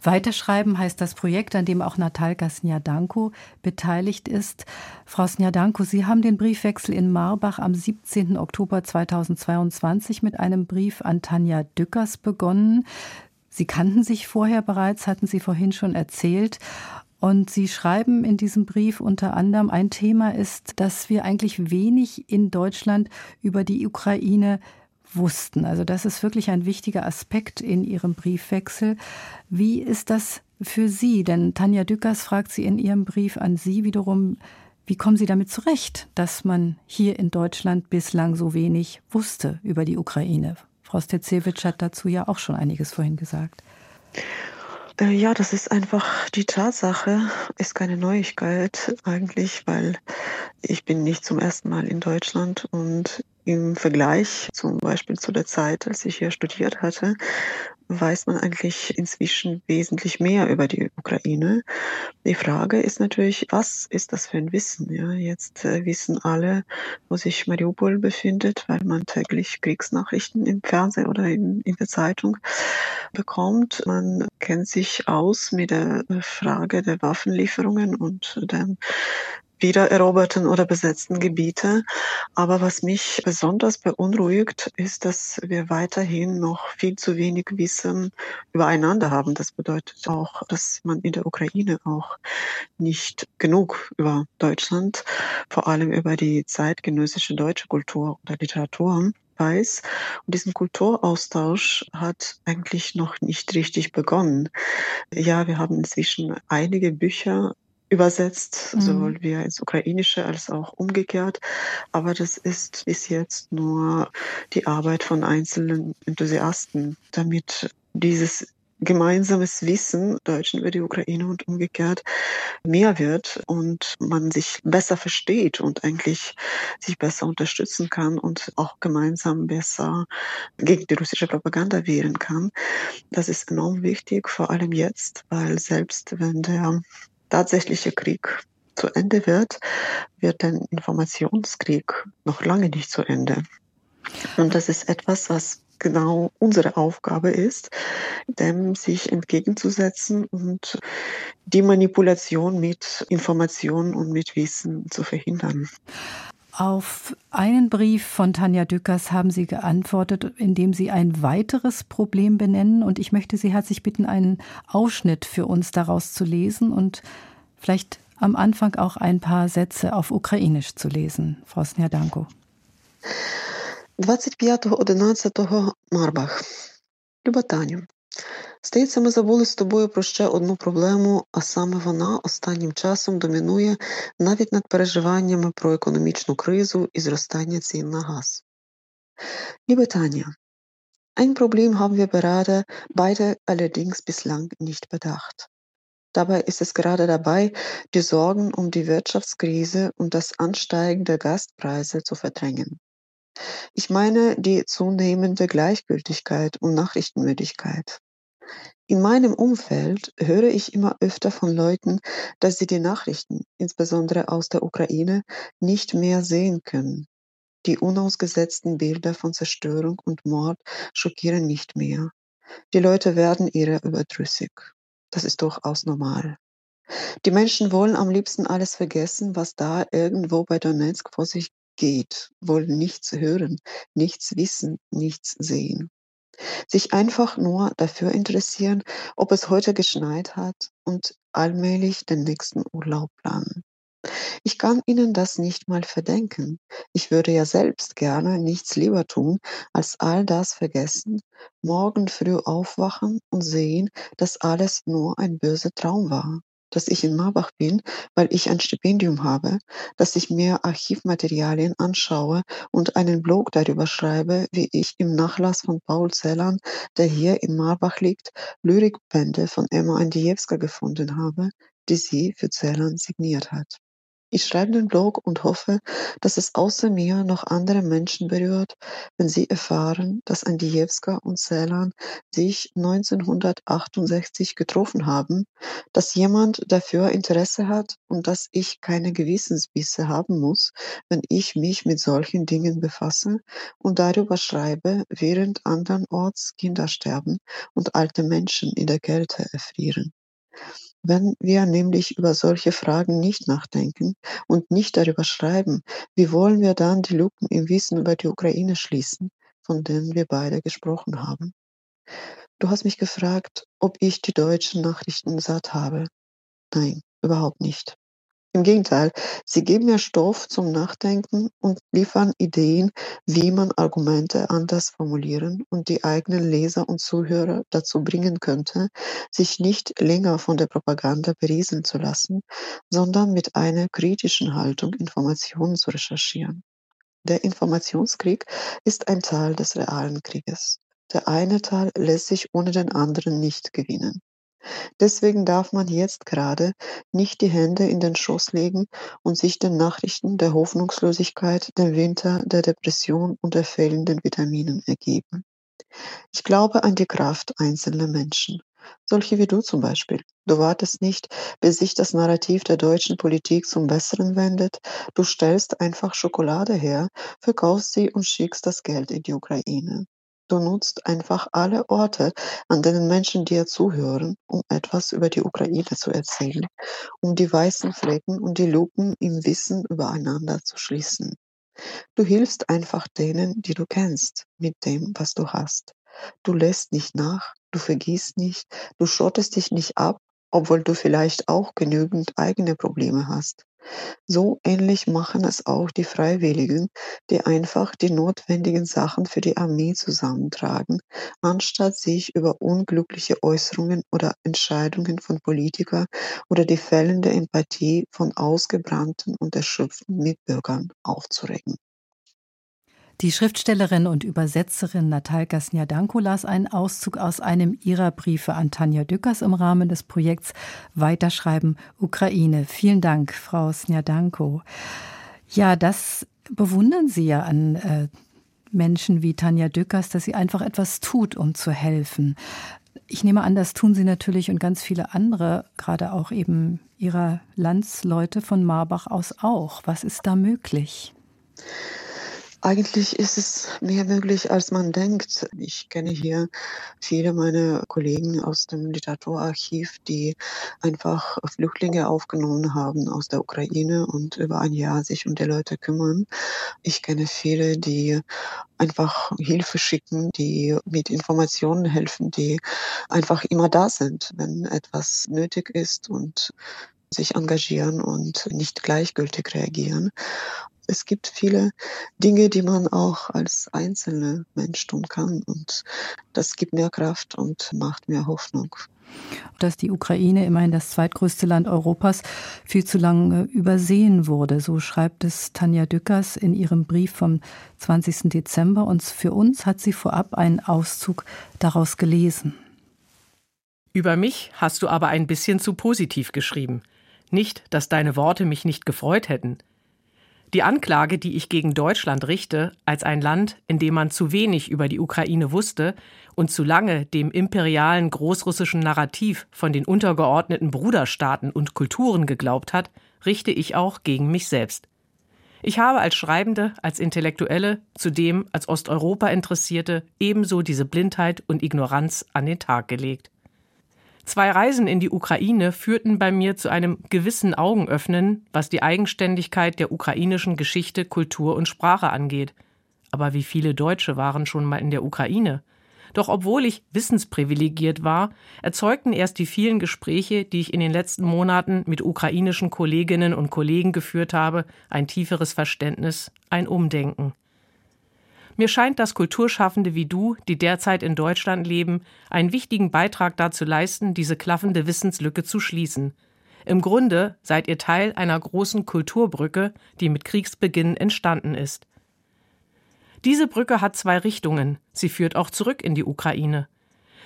Weiterschreiben heißt das Projekt, an dem auch Natalka Snjadanko beteiligt ist. Frau Snjadanko, Sie haben den Briefwechsel in Marbach am 17. Oktober 2022 mit einem Brief an Tanja Dückers begonnen. Sie kannten sich vorher bereits, hatten Sie vorhin schon erzählt. Und Sie schreiben in diesem Brief unter anderem, ein Thema ist, dass wir eigentlich wenig in Deutschland über die Ukraine wussten. Also das ist wirklich ein wichtiger Aspekt in Ihrem Briefwechsel. Wie ist das für Sie? Denn Tanja Dückers fragt Sie in Ihrem Brief an Sie wiederum, wie kommen Sie damit zurecht, dass man hier in Deutschland bislang so wenig wusste über die Ukraine? Frau Stezewitsch hat dazu ja auch schon einiges vorhin gesagt. Äh, ja, das ist einfach die Tatsache, ist keine Neuigkeit eigentlich, weil ich bin nicht zum ersten Mal in Deutschland und im Vergleich zum Beispiel zu der Zeit, als ich hier studiert hatte, weiß man eigentlich inzwischen wesentlich mehr über die Ukraine. Die Frage ist natürlich, was ist das für ein Wissen? Ja, jetzt äh, wissen alle, wo sich Mariupol befindet, weil man täglich Kriegsnachrichten im Fernsehen oder in, in der Zeitung bekommt. Man kennt sich aus mit der Frage der Waffenlieferungen und dem wiedereroberten oder besetzten Gebiete. Aber was mich besonders beunruhigt, ist, dass wir weiterhin noch viel zu wenig Wissen übereinander haben. Das bedeutet auch, dass man in der Ukraine auch nicht genug über Deutschland, vor allem über die zeitgenössische deutsche Kultur oder Literatur weiß. Und diesen Kulturaustausch hat eigentlich noch nicht richtig begonnen. Ja, wir haben inzwischen einige Bücher übersetzt, mhm. sowohl via ins Ukrainische als auch umgekehrt. Aber das ist bis jetzt nur die Arbeit von einzelnen Enthusiasten, damit dieses gemeinsames Wissen Deutschen über die Ukraine und umgekehrt mehr wird und man sich besser versteht und eigentlich sich besser unterstützen kann und auch gemeinsam besser gegen die russische Propaganda wehren kann. Das ist enorm wichtig, vor allem jetzt, weil selbst wenn der tatsächliche Krieg zu Ende wird, wird ein Informationskrieg noch lange nicht zu Ende. Und das ist etwas, was genau unsere Aufgabe ist, dem sich entgegenzusetzen und die Manipulation mit Informationen und mit Wissen zu verhindern. Auf einen Brief von Tanja Dückers haben Sie geantwortet, indem Sie ein weiteres Problem benennen. Und ich möchte Sie herzlich bitten, einen Ausschnitt für uns daraus zu lesen und vielleicht am Anfang auch ein paar Sätze auf Ukrainisch zu lesen. Frau Snjadanko. 25.11 Марбах. Люба Таню, Здається, ми забули з тобою про ще одну проблему, а саме вона останнім часом домінує навіть над переживаннями про економічну кризу і зростання цін на газ. Liebe Tanja, ein Problem haben wir gerade beide allerdings bislang nicht bedacht. Dabei ist es gerade dabei, die Sorgen um die Wirtschaftskrise und das Ansteigen der Gaspreise zu verdrängen. Ich meine die zunehmende Gleichgültigkeit und Nachrichtenmüdigkeit. In meinem Umfeld höre ich immer öfter von Leuten, dass sie die Nachrichten, insbesondere aus der Ukraine, nicht mehr sehen können. Die unausgesetzten Bilder von Zerstörung und Mord schockieren nicht mehr. Die Leute werden ihrer überdrüssig. Das ist durchaus normal. Die Menschen wollen am liebsten alles vergessen, was da irgendwo bei Donetsk vor sich geht, wollen nichts hören, nichts wissen, nichts sehen. Sich einfach nur dafür interessieren, ob es heute geschneit hat und allmählich den nächsten Urlaub planen. Ich kann Ihnen das nicht mal verdenken. Ich würde ja selbst gerne nichts lieber tun, als all das vergessen, morgen früh aufwachen und sehen, dass alles nur ein böser Traum war dass ich in Marbach bin, weil ich ein Stipendium habe, dass ich mir Archivmaterialien anschaue und einen Blog darüber schreibe, wie ich im Nachlass von Paul Zellern, der hier in Marbach liegt, Lyrikbände von Emma Andiewska gefunden habe, die sie für Zellern signiert hat. Ich schreibe den Blog und hoffe, dass es außer mir noch andere Menschen berührt, wenn sie erfahren, dass Andijewska und Celan sich 1968 getroffen haben, dass jemand dafür Interesse hat und dass ich keine Gewissensbisse haben muss, wenn ich mich mit solchen Dingen befasse und darüber schreibe, während andernorts Kinder sterben und alte Menschen in der Kälte erfrieren. Wenn wir nämlich über solche Fragen nicht nachdenken und nicht darüber schreiben, wie wollen wir dann die Lücken im Wissen über die Ukraine schließen, von denen wir beide gesprochen haben? Du hast mich gefragt, ob ich die deutschen Nachrichten satt habe. Nein, überhaupt nicht. Im Gegenteil, sie geben mir Stoff zum Nachdenken und liefern Ideen, wie man Argumente anders formulieren und die eigenen Leser und Zuhörer dazu bringen könnte, sich nicht länger von der Propaganda berieseln zu lassen, sondern mit einer kritischen Haltung Informationen zu recherchieren. Der Informationskrieg ist ein Teil des realen Krieges. Der eine Teil lässt sich ohne den anderen nicht gewinnen. Deswegen darf man jetzt gerade nicht die Hände in den Schoß legen und sich den Nachrichten der Hoffnungslosigkeit, dem Winter, der Depression und der fehlenden Vitaminen ergeben. Ich glaube an die Kraft einzelner Menschen. Solche wie du zum Beispiel. Du wartest nicht, bis sich das Narrativ der deutschen Politik zum Besseren wendet. Du stellst einfach Schokolade her, verkaufst sie und schickst das Geld in die Ukraine. Du nutzt einfach alle Orte, an denen Menschen dir zuhören, um etwas über die Ukraine zu erzählen, um die weißen Flecken und die Luken im Wissen übereinander zu schließen. Du hilfst einfach denen, die du kennst, mit dem, was du hast. Du lässt nicht nach, du vergisst nicht, du schottest dich nicht ab, obwohl du vielleicht auch genügend eigene Probleme hast. So ähnlich machen es auch die Freiwilligen, die einfach die notwendigen Sachen für die Armee zusammentragen, anstatt sich über unglückliche Äußerungen oder Entscheidungen von Politikern oder die fehlende Empathie von ausgebrannten und erschöpften Mitbürgern aufzuregen. Die Schriftstellerin und Übersetzerin Natalka Snjadanko las einen Auszug aus einem ihrer Briefe an Tanja Dückers im Rahmen des Projekts Weiterschreiben Ukraine. Vielen Dank, Frau Snjadanko. Ja, das bewundern Sie ja an äh, Menschen wie Tanja Dückers, dass sie einfach etwas tut, um zu helfen. Ich nehme an, das tun Sie natürlich und ganz viele andere, gerade auch eben Ihrer Landsleute von Marbach aus auch. Was ist da möglich? Eigentlich ist es mehr möglich, als man denkt. Ich kenne hier viele meiner Kollegen aus dem Literaturarchiv, die einfach Flüchtlinge aufgenommen haben aus der Ukraine und über ein Jahr sich um die Leute kümmern. Ich kenne viele, die einfach Hilfe schicken, die mit Informationen helfen, die einfach immer da sind, wenn etwas nötig ist und sich engagieren und nicht gleichgültig reagieren es gibt viele Dinge, die man auch als einzelner Mensch tun kann. Und das gibt mehr Kraft und macht mehr Hoffnung. Dass die Ukraine, immerhin das zweitgrößte Land Europas, viel zu lange übersehen wurde. So schreibt es Tanja Dückers in ihrem Brief vom 20. Dezember. Und für uns hat sie vorab einen Auszug daraus gelesen. Über mich hast du aber ein bisschen zu positiv geschrieben. Nicht, dass deine Worte mich nicht gefreut hätten. Die Anklage, die ich gegen Deutschland richte, als ein Land, in dem man zu wenig über die Ukraine wusste und zu lange dem imperialen großrussischen Narrativ von den untergeordneten Bruderstaaten und Kulturen geglaubt hat, richte ich auch gegen mich selbst. Ich habe als Schreibende, als Intellektuelle, zudem als Osteuropa Interessierte ebenso diese Blindheit und Ignoranz an den Tag gelegt. Zwei Reisen in die Ukraine führten bei mir zu einem gewissen Augenöffnen, was die Eigenständigkeit der ukrainischen Geschichte, Kultur und Sprache angeht. Aber wie viele Deutsche waren schon mal in der Ukraine? Doch obwohl ich wissensprivilegiert war, erzeugten erst die vielen Gespräche, die ich in den letzten Monaten mit ukrainischen Kolleginnen und Kollegen geführt habe, ein tieferes Verständnis, ein Umdenken. Mir scheint, dass Kulturschaffende wie du, die derzeit in Deutschland leben, einen wichtigen Beitrag dazu leisten, diese klaffende Wissenslücke zu schließen. Im Grunde seid ihr Teil einer großen Kulturbrücke, die mit Kriegsbeginn entstanden ist. Diese Brücke hat zwei Richtungen. Sie führt auch zurück in die Ukraine.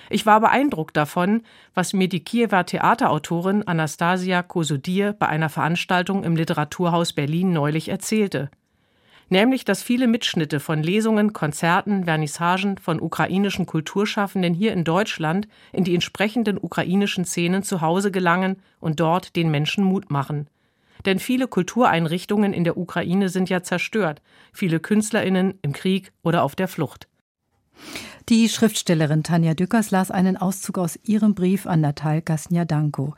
Ich war beeindruckt davon, was mir die Kiewer Theaterautorin Anastasia Kosudir bei einer Veranstaltung im Literaturhaus Berlin neulich erzählte nämlich dass viele Mitschnitte von Lesungen, Konzerten, Vernissagen von ukrainischen Kulturschaffenden hier in Deutschland in die entsprechenden ukrainischen Szenen zu Hause gelangen und dort den Menschen Mut machen. Denn viele Kultureinrichtungen in der Ukraine sind ja zerstört, viele Künstlerinnen im Krieg oder auf der Flucht. Die Schriftstellerin Tanja Dückers las einen Auszug aus ihrem Brief an Natalka Snjadanko.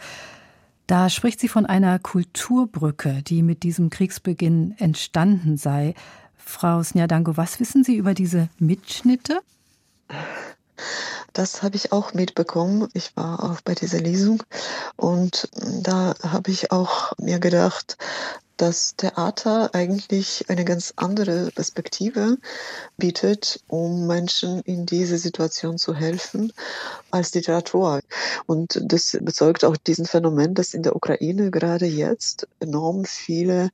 Da spricht sie von einer Kulturbrücke, die mit diesem Kriegsbeginn entstanden sei. Frau Snjadanko, was wissen Sie über diese Mitschnitte? Das habe ich auch mitbekommen. Ich war auch bei dieser Lesung und da habe ich auch mir gedacht, dass Theater eigentlich eine ganz andere Perspektive bietet, um Menschen in diese Situation zu helfen, als Literatur. Und das bezeugt auch diesen Phänomen, dass in der Ukraine gerade jetzt enorm viele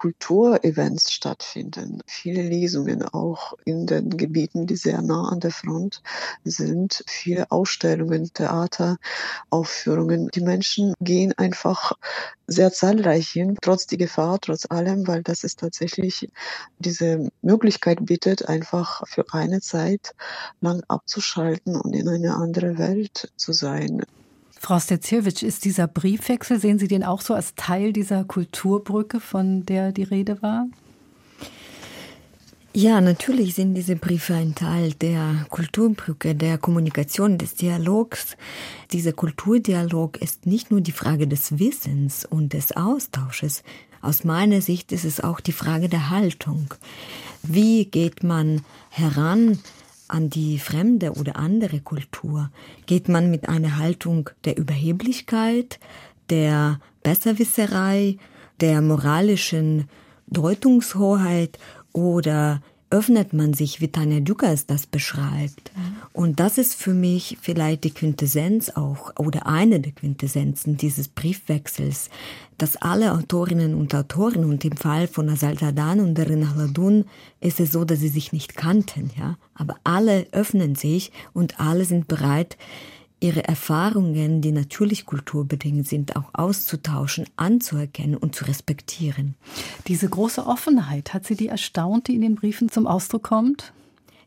Kulturevents stattfinden. Viele Lesungen auch in den Gebieten, die sehr nah an der Front sind. Viele Ausstellungen, Theater, Aufführungen. Die Menschen gehen einfach sehr zahlreich hin, trotz die Gefahr, trotz allem, weil das ist tatsächlich diese Möglichkeit bietet, einfach für eine Zeit lang abzuschalten und in eine andere Welt zu sein. Frau Stetziewicz, ist dieser Briefwechsel, sehen Sie den auch so als Teil dieser Kulturbrücke, von der die Rede war? Ja, natürlich sind diese Briefe ein Teil der Kulturbrücke, der Kommunikation, des Dialogs. Dieser Kulturdialog ist nicht nur die Frage des Wissens und des Austausches. Aus meiner Sicht ist es auch die Frage der Haltung. Wie geht man heran an die fremde oder andere Kultur? Geht man mit einer Haltung der Überheblichkeit, der Besserwisserei, der moralischen Deutungshoheit oder öffnet man sich, wie Tanja Dukas das beschreibt. Mhm. Und das ist für mich vielleicht die Quintessenz auch oder eine der Quintessenzen dieses Briefwechsels, dass alle Autorinnen und Autoren und im Fall von Asal Sadan und Darin Ahladun ist es so, dass sie sich nicht kannten, ja. Aber alle öffnen sich und alle sind bereit, ihre Erfahrungen, die natürlich kulturbedingt sind, auch auszutauschen, anzuerkennen und zu respektieren. Diese große Offenheit, hat sie die erstaunt, die in den Briefen zum Ausdruck kommt?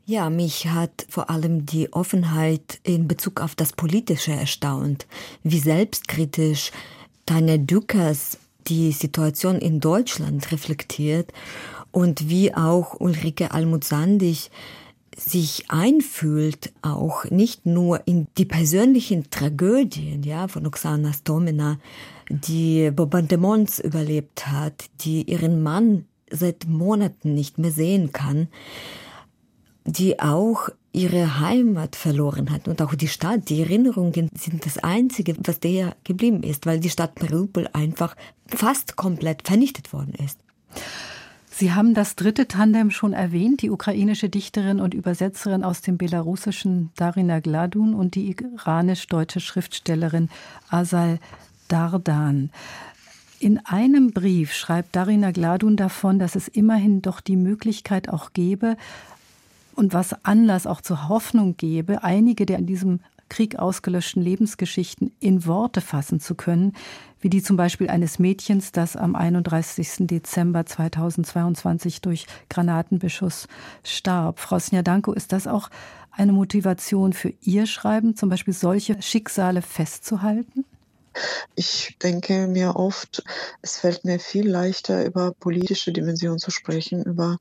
Ja, mich hat vor allem die Offenheit in Bezug auf das Politische erstaunt, wie selbstkritisch Tanja Dükers die Situation in Deutschland reflektiert und wie auch Ulrike Almutsandig sich einfühlt, auch nicht nur in die persönlichen Tragödien, ja, von Oksana Stomina, die Bombardements überlebt hat, die ihren Mann seit Monaten nicht mehr sehen kann, die auch ihre Heimat verloren hat und auch die Stadt. Die Erinnerungen sind das Einzige, was der geblieben ist, weil die Stadt Mariupol einfach fast komplett vernichtet worden ist. Sie haben das dritte Tandem schon erwähnt, die ukrainische Dichterin und Übersetzerin aus dem belarussischen Darina Gladun und die iranisch-deutsche Schriftstellerin Asal Dardan. In einem Brief schreibt Darina Gladun davon, dass es immerhin doch die Möglichkeit auch gäbe und was Anlass auch zur Hoffnung gäbe, einige der in diesem Krieg ausgelöschten Lebensgeschichten in Worte fassen zu können, wie die zum Beispiel eines Mädchens, das am 31. Dezember 2022 durch Granatenbeschuss starb. Frau Snjadanko, ist das auch eine Motivation für Ihr Schreiben, zum Beispiel solche Schicksale festzuhalten? Ich denke mir oft, es fällt mir viel leichter, über politische Dimensionen zu sprechen, über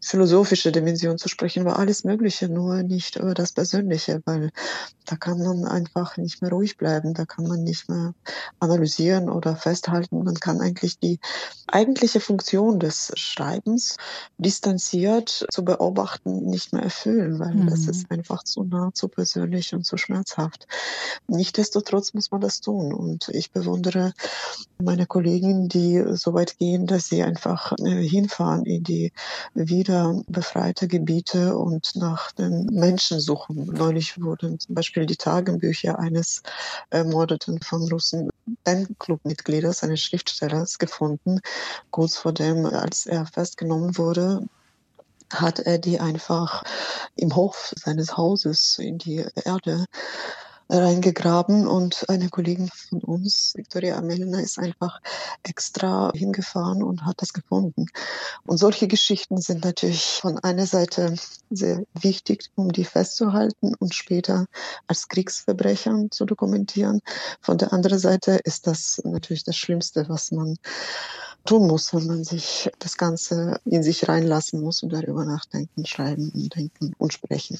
philosophische Dimensionen zu sprechen, über alles Mögliche, nur nicht über das Persönliche, weil da kann man einfach nicht mehr ruhig bleiben, da kann man nicht mehr analysieren oder festhalten. Man kann eigentlich die eigentliche Funktion des Schreibens distanziert zu beobachten nicht mehr erfüllen, weil mhm. das ist einfach zu nah, zu persönlich und zu schmerzhaft. Nichtsdestotrotz muss man das tun und ich bewundere meine Kollegen, die so weit gehen, dass sie einfach äh, hinfahren in die wieder befreite Gebiete und nach den Menschen suchen. Neulich wurden zum Beispiel die Tagebücher eines ermordeten von Russen Fanclub-Mitglieders, eines Schriftstellers, gefunden, kurz vor dem, als er festgenommen wurde hat er die einfach im Hof seines Hauses in die Erde reingegraben und eine Kollegin von uns, Victoria Amelina, ist einfach extra hingefahren und hat das gefunden. Und solche Geschichten sind natürlich von einer Seite sehr wichtig, um die festzuhalten und später als Kriegsverbrecher zu dokumentieren. Von der anderen Seite ist das natürlich das Schlimmste, was man tun muss, wenn man sich das Ganze in sich reinlassen muss und darüber nachdenken, schreiben und denken und sprechen.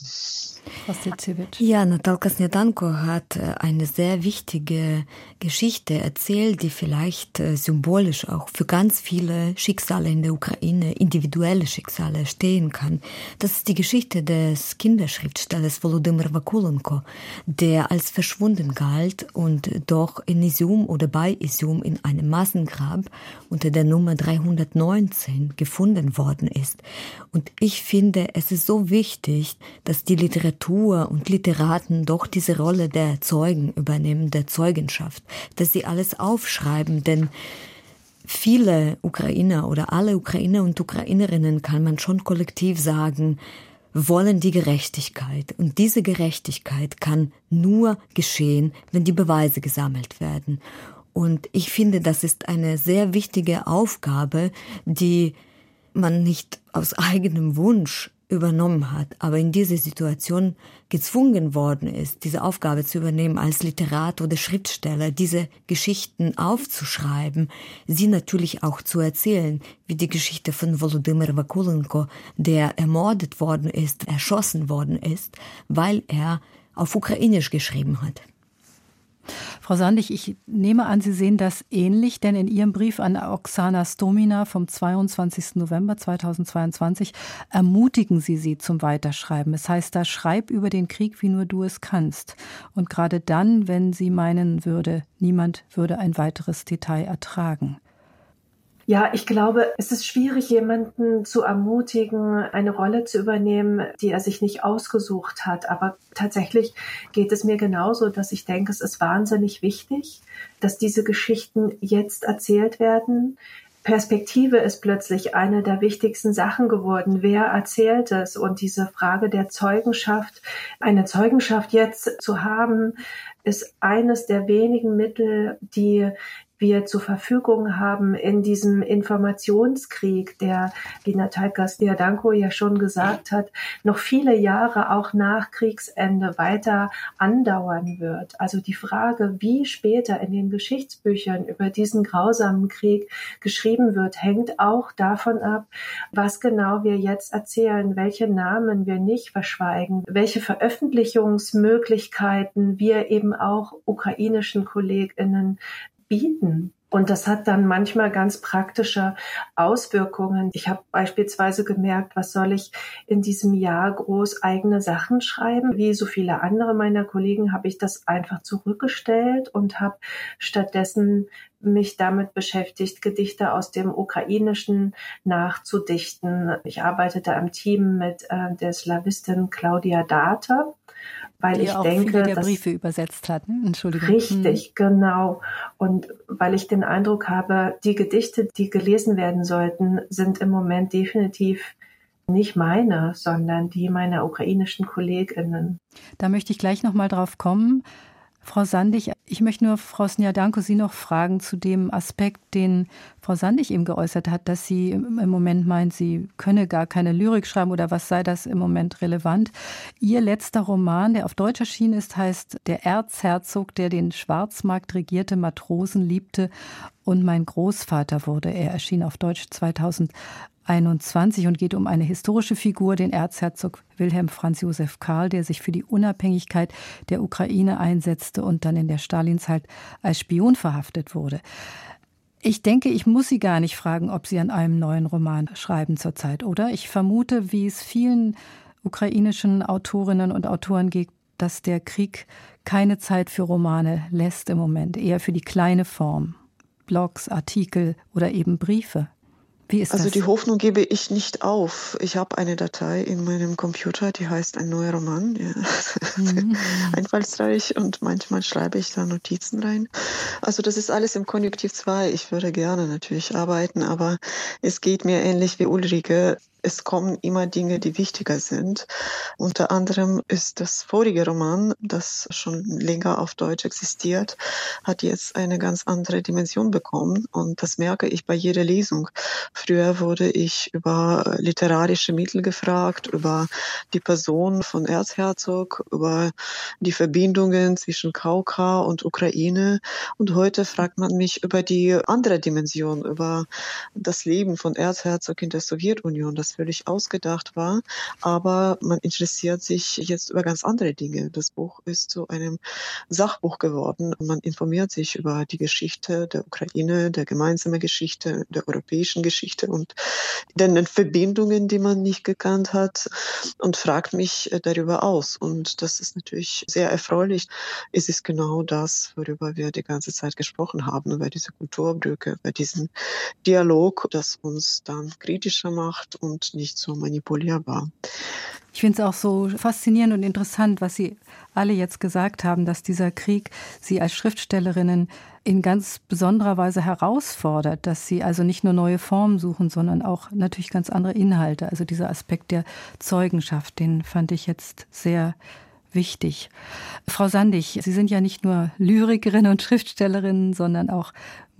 Ja, Natalka Snedanko hat äh, eine sehr wichtige Geschichte erzählt, die vielleicht äh, symbolisch auch für ganz viele Schicksale in der Ukraine, individuelle Schicksale stehen kann. Das ist die Geschichte des Kinderschriftstellers Volodymyr Vakulenko, der als verschwunden galt und doch in Isium oder bei Isium in einem Massengrab unter der Nummer 319 gefunden worden ist. Und ich finde, es ist so wichtig, dass die Literatur und Literaten doch diese Rolle der Zeugen übernehmen, der Zeugenschaft, dass sie alles aufschreiben, denn viele Ukrainer oder alle Ukrainer und Ukrainerinnen kann man schon kollektiv sagen, wollen die Gerechtigkeit. Und diese Gerechtigkeit kann nur geschehen, wenn die Beweise gesammelt werden. Und ich finde, das ist eine sehr wichtige Aufgabe, die man nicht aus eigenem Wunsch übernommen hat, aber in diese Situation gezwungen worden ist, diese Aufgabe zu übernehmen als Literat oder Schriftsteller, diese Geschichten aufzuschreiben, sie natürlich auch zu erzählen, wie die Geschichte von Volodymyr Vakulenko, der ermordet worden ist, erschossen worden ist, weil er auf Ukrainisch geschrieben hat. Frau Sandig, ich nehme an, Sie sehen das ähnlich, denn in Ihrem Brief an Oksana Stomina vom 22. November 2022 ermutigen Sie sie zum Weiterschreiben. Es heißt da, schreib über den Krieg, wie nur du es kannst. Und gerade dann, wenn sie meinen würde, niemand würde ein weiteres Detail ertragen. Ja, ich glaube, es ist schwierig, jemanden zu ermutigen, eine Rolle zu übernehmen, die er sich nicht ausgesucht hat. Aber tatsächlich geht es mir genauso, dass ich denke, es ist wahnsinnig wichtig, dass diese Geschichten jetzt erzählt werden. Perspektive ist plötzlich eine der wichtigsten Sachen geworden. Wer erzählt es? Und diese Frage der Zeugenschaft, eine Zeugenschaft jetzt zu haben, ist eines der wenigen Mittel, die wir zur Verfügung haben in diesem Informationskrieg, der, wie Natalka Stiadanko ja schon gesagt hat, noch viele Jahre auch nach Kriegsende weiter andauern wird. Also die Frage, wie später in den Geschichtsbüchern über diesen grausamen Krieg geschrieben wird, hängt auch davon ab, was genau wir jetzt erzählen, welche Namen wir nicht verschweigen, welche Veröffentlichungsmöglichkeiten wir eben auch ukrainischen KollegInnen bieten. Und das hat dann manchmal ganz praktische Auswirkungen. Ich habe beispielsweise gemerkt, was soll ich in diesem Jahr groß eigene Sachen schreiben? Wie so viele andere meiner Kollegen habe ich das einfach zurückgestellt und habe stattdessen mich damit beschäftigt, Gedichte aus dem Ukrainischen nachzudichten. Ich arbeitete am Team mit äh, der Slawistin Claudia Date weil die ich auch denke, viele der Briefe übersetzt hatten. Entschuldigung. Richtig, hm. genau. Und weil ich den Eindruck habe, die Gedichte, die gelesen werden sollten, sind im Moment definitiv nicht meine, sondern die meiner ukrainischen Kolleginnen. Da möchte ich gleich noch mal drauf kommen. Frau Sandig, ich möchte nur Frau Snjadanko Sie noch fragen zu dem Aspekt, den Frau Sandig eben geäußert hat, dass sie im Moment meint, sie könne gar keine Lyrik schreiben oder was sei das im Moment relevant. Ihr letzter Roman, der auf Deutsch erschienen ist, heißt Der Erzherzog, der den Schwarzmarkt regierte, Matrosen liebte und mein Großvater wurde. Er erschien auf Deutsch 2000 21 und geht um eine historische Figur, den Erzherzog Wilhelm Franz Josef Karl, der sich für die Unabhängigkeit der Ukraine einsetzte und dann in der Stalinzeit als Spion verhaftet wurde. Ich denke, ich muss Sie gar nicht fragen, ob Sie an einem neuen Roman schreiben zurzeit, oder? Ich vermute, wie es vielen ukrainischen Autorinnen und Autoren geht, dass der Krieg keine Zeit für Romane lässt im Moment, eher für die kleine Form. Blogs, Artikel oder eben Briefe. Also das? die Hoffnung gebe ich nicht auf. Ich habe eine Datei in meinem Computer, die heißt ein neuer Roman. Ja. Mhm. Einfallsreich und manchmal schreibe ich da Notizen rein. Also das ist alles im Konjunktiv 2. Ich würde gerne natürlich arbeiten, aber es geht mir ähnlich wie Ulrike es kommen immer Dinge, die wichtiger sind. Unter anderem ist das vorige Roman, das schon länger auf Deutsch existiert, hat jetzt eine ganz andere Dimension bekommen. Und das merke ich bei jeder Lesung. Früher wurde ich über literarische Mittel gefragt, über die Person von Erzherzog, über die Verbindungen zwischen Kauka und Ukraine. Und heute fragt man mich über die andere Dimension, über das Leben von Erzherzog in der Sowjetunion. Das völlig ausgedacht war, aber man interessiert sich jetzt über ganz andere Dinge. Das Buch ist zu einem Sachbuch geworden. Man informiert sich über die Geschichte der Ukraine, der gemeinsamen Geschichte, der europäischen Geschichte und den Verbindungen, die man nicht gekannt hat und fragt mich darüber aus. Und das ist natürlich sehr erfreulich. Es ist genau das, worüber wir die ganze Zeit gesprochen haben, über diese Kulturbrücke, über diesen Dialog, das uns dann kritischer macht und nicht so manipulierbar. Ich finde es auch so faszinierend und interessant, was Sie alle jetzt gesagt haben, dass dieser Krieg Sie als Schriftstellerinnen in ganz besonderer Weise herausfordert, dass Sie also nicht nur neue Formen suchen, sondern auch natürlich ganz andere Inhalte. Also dieser Aspekt der Zeugenschaft, den fand ich jetzt sehr wichtig. Frau Sandig, Sie sind ja nicht nur Lyrikerin und Schriftstellerin, sondern auch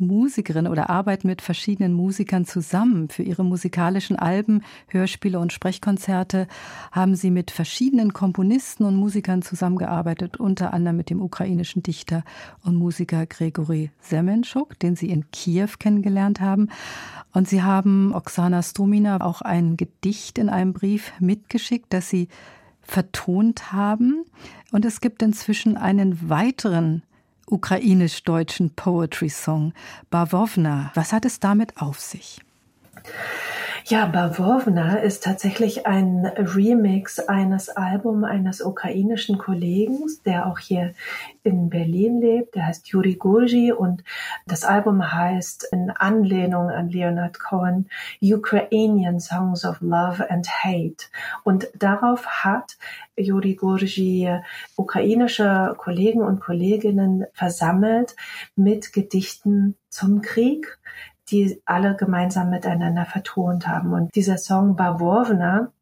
Musikerin oder arbeiten mit verschiedenen Musikern zusammen. Für Ihre musikalischen Alben, Hörspiele und Sprechkonzerte haben Sie mit verschiedenen Komponisten und Musikern zusammengearbeitet, unter anderem mit dem ukrainischen Dichter und Musiker Gregory Semenschuk, den Sie in Kiew kennengelernt haben. Und Sie haben Oksana Strumina auch ein Gedicht in einem Brief mitgeschickt, das Sie vertont haben. Und es gibt inzwischen einen weiteren ukrainisch-deutschen Poetry Song, Bavovna. Was hat es damit auf sich? Ja, Bavovna ist tatsächlich ein Remix eines Albums eines ukrainischen Kollegen, der auch hier in Berlin lebt. Der heißt Yuri Gurji und das Album heißt in Anlehnung an Leonard Cohen Ukrainian Songs of Love and Hate. Und darauf hat Yuri Gurji ukrainische Kollegen und Kolleginnen versammelt mit Gedichten zum Krieg, die alle gemeinsam miteinander vertont haben. Und dieser Song Bavovna,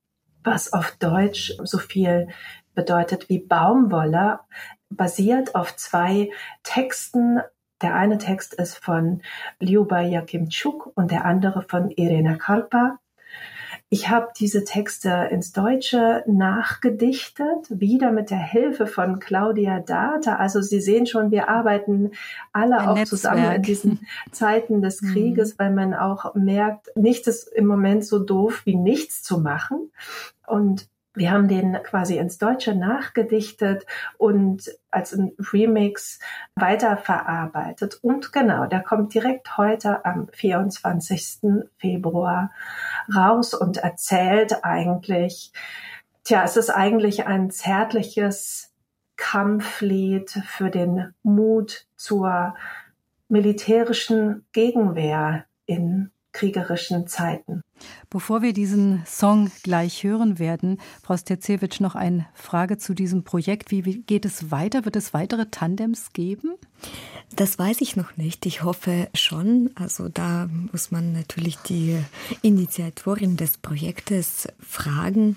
was auf Deutsch so viel bedeutet wie Baumwolle, basiert auf zwei Texten. Der eine Text ist von Liuba Jakimczuk und der andere von Irena Karpa. Ich habe diese Texte ins Deutsche nachgedichtet, wieder mit der Hilfe von Claudia Data. Also Sie sehen schon, wir arbeiten alle Ein auch Netzwerk. zusammen in diesen Zeiten des mhm. Krieges, weil man auch merkt, nichts ist im Moment so doof wie nichts zu machen. Und wir haben den quasi ins Deutsche nachgedichtet und als ein Remix weiterverarbeitet. Und genau, der kommt direkt heute am 24. Februar raus und erzählt eigentlich, tja, es ist eigentlich ein zärtliches Kampflied für den Mut zur militärischen Gegenwehr in kriegerischen Zeiten. Bevor wir diesen Song gleich hören werden, Frau Stezewitsch, noch eine Frage zu diesem Projekt. Wie, geht es weiter? Wird es weitere Tandems geben? Das weiß ich noch nicht. Ich hoffe schon. Also da muss man natürlich die Initiatorin des Projektes fragen.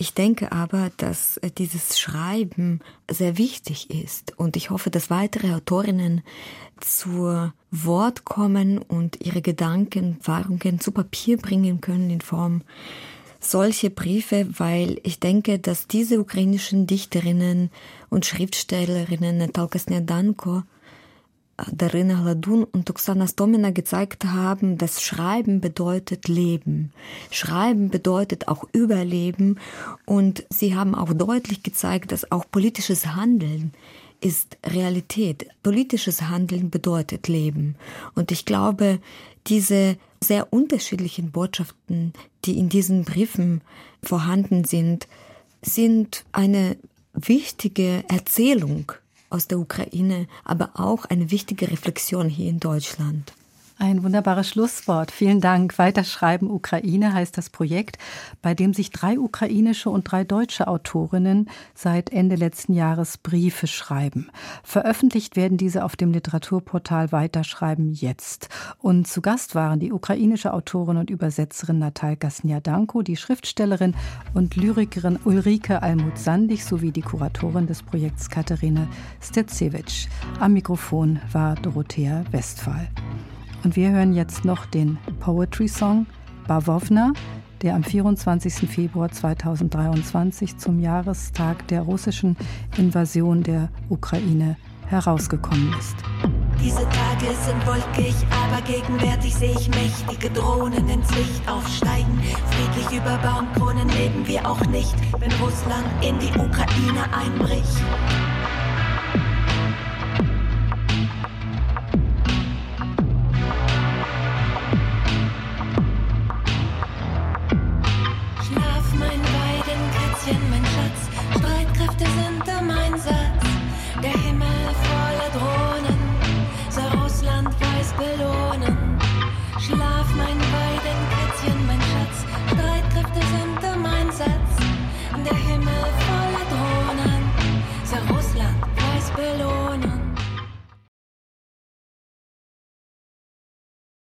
Ich denke aber, dass äh, dieses Schreiben sehr wichtig ist. Und ich hoffe, dass weitere Autorinnen zu Wort kommen und ihre Gedanken, Erfahrungen zu Papier bringen können in Form solche Briefe, weil ich denke, dass diese ukrainischen Dichterinnen und Schriftstellerinnen Natalka Snedanko Darina Hladun und Oksana Stomina gezeigt haben, dass Schreiben bedeutet Leben. Schreiben bedeutet auch Überleben und sie haben auch deutlich gezeigt, dass auch politisches Handeln ist Realität. Politisches Handeln bedeutet Leben. Und ich glaube, diese sehr unterschiedlichen Botschaften, die in diesen Briefen vorhanden sind, sind eine wichtige Erzählung aus der Ukraine, aber auch eine wichtige Reflexion hier in Deutschland. Ein wunderbares Schlusswort. Vielen Dank. Weiterschreiben Ukraine heißt das Projekt, bei dem sich drei ukrainische und drei deutsche Autorinnen seit Ende letzten Jahres Briefe schreiben. Veröffentlicht werden diese auf dem Literaturportal Weiterschreiben jetzt. Und zu Gast waren die ukrainische Autorin und Übersetzerin Natalka Snjadanko, die Schriftstellerin und Lyrikerin Ulrike Almut-Sandig sowie die Kuratorin des Projekts Katharina Stetsevich. Am Mikrofon war Dorothea Westphal. Und wir hören jetzt noch den Poetry Song Bavovna, der am 24. Februar 2023 zum Jahrestag der russischen Invasion der Ukraine herausgekommen ist. Diese Tage sind wolkig, aber gegenwärtig sehe ich mächtige Drohnen ins Licht aufsteigen. Friedlich über Baumkronen leben wir auch nicht, wenn Russland in die Ukraine einbricht. Schlaf, mein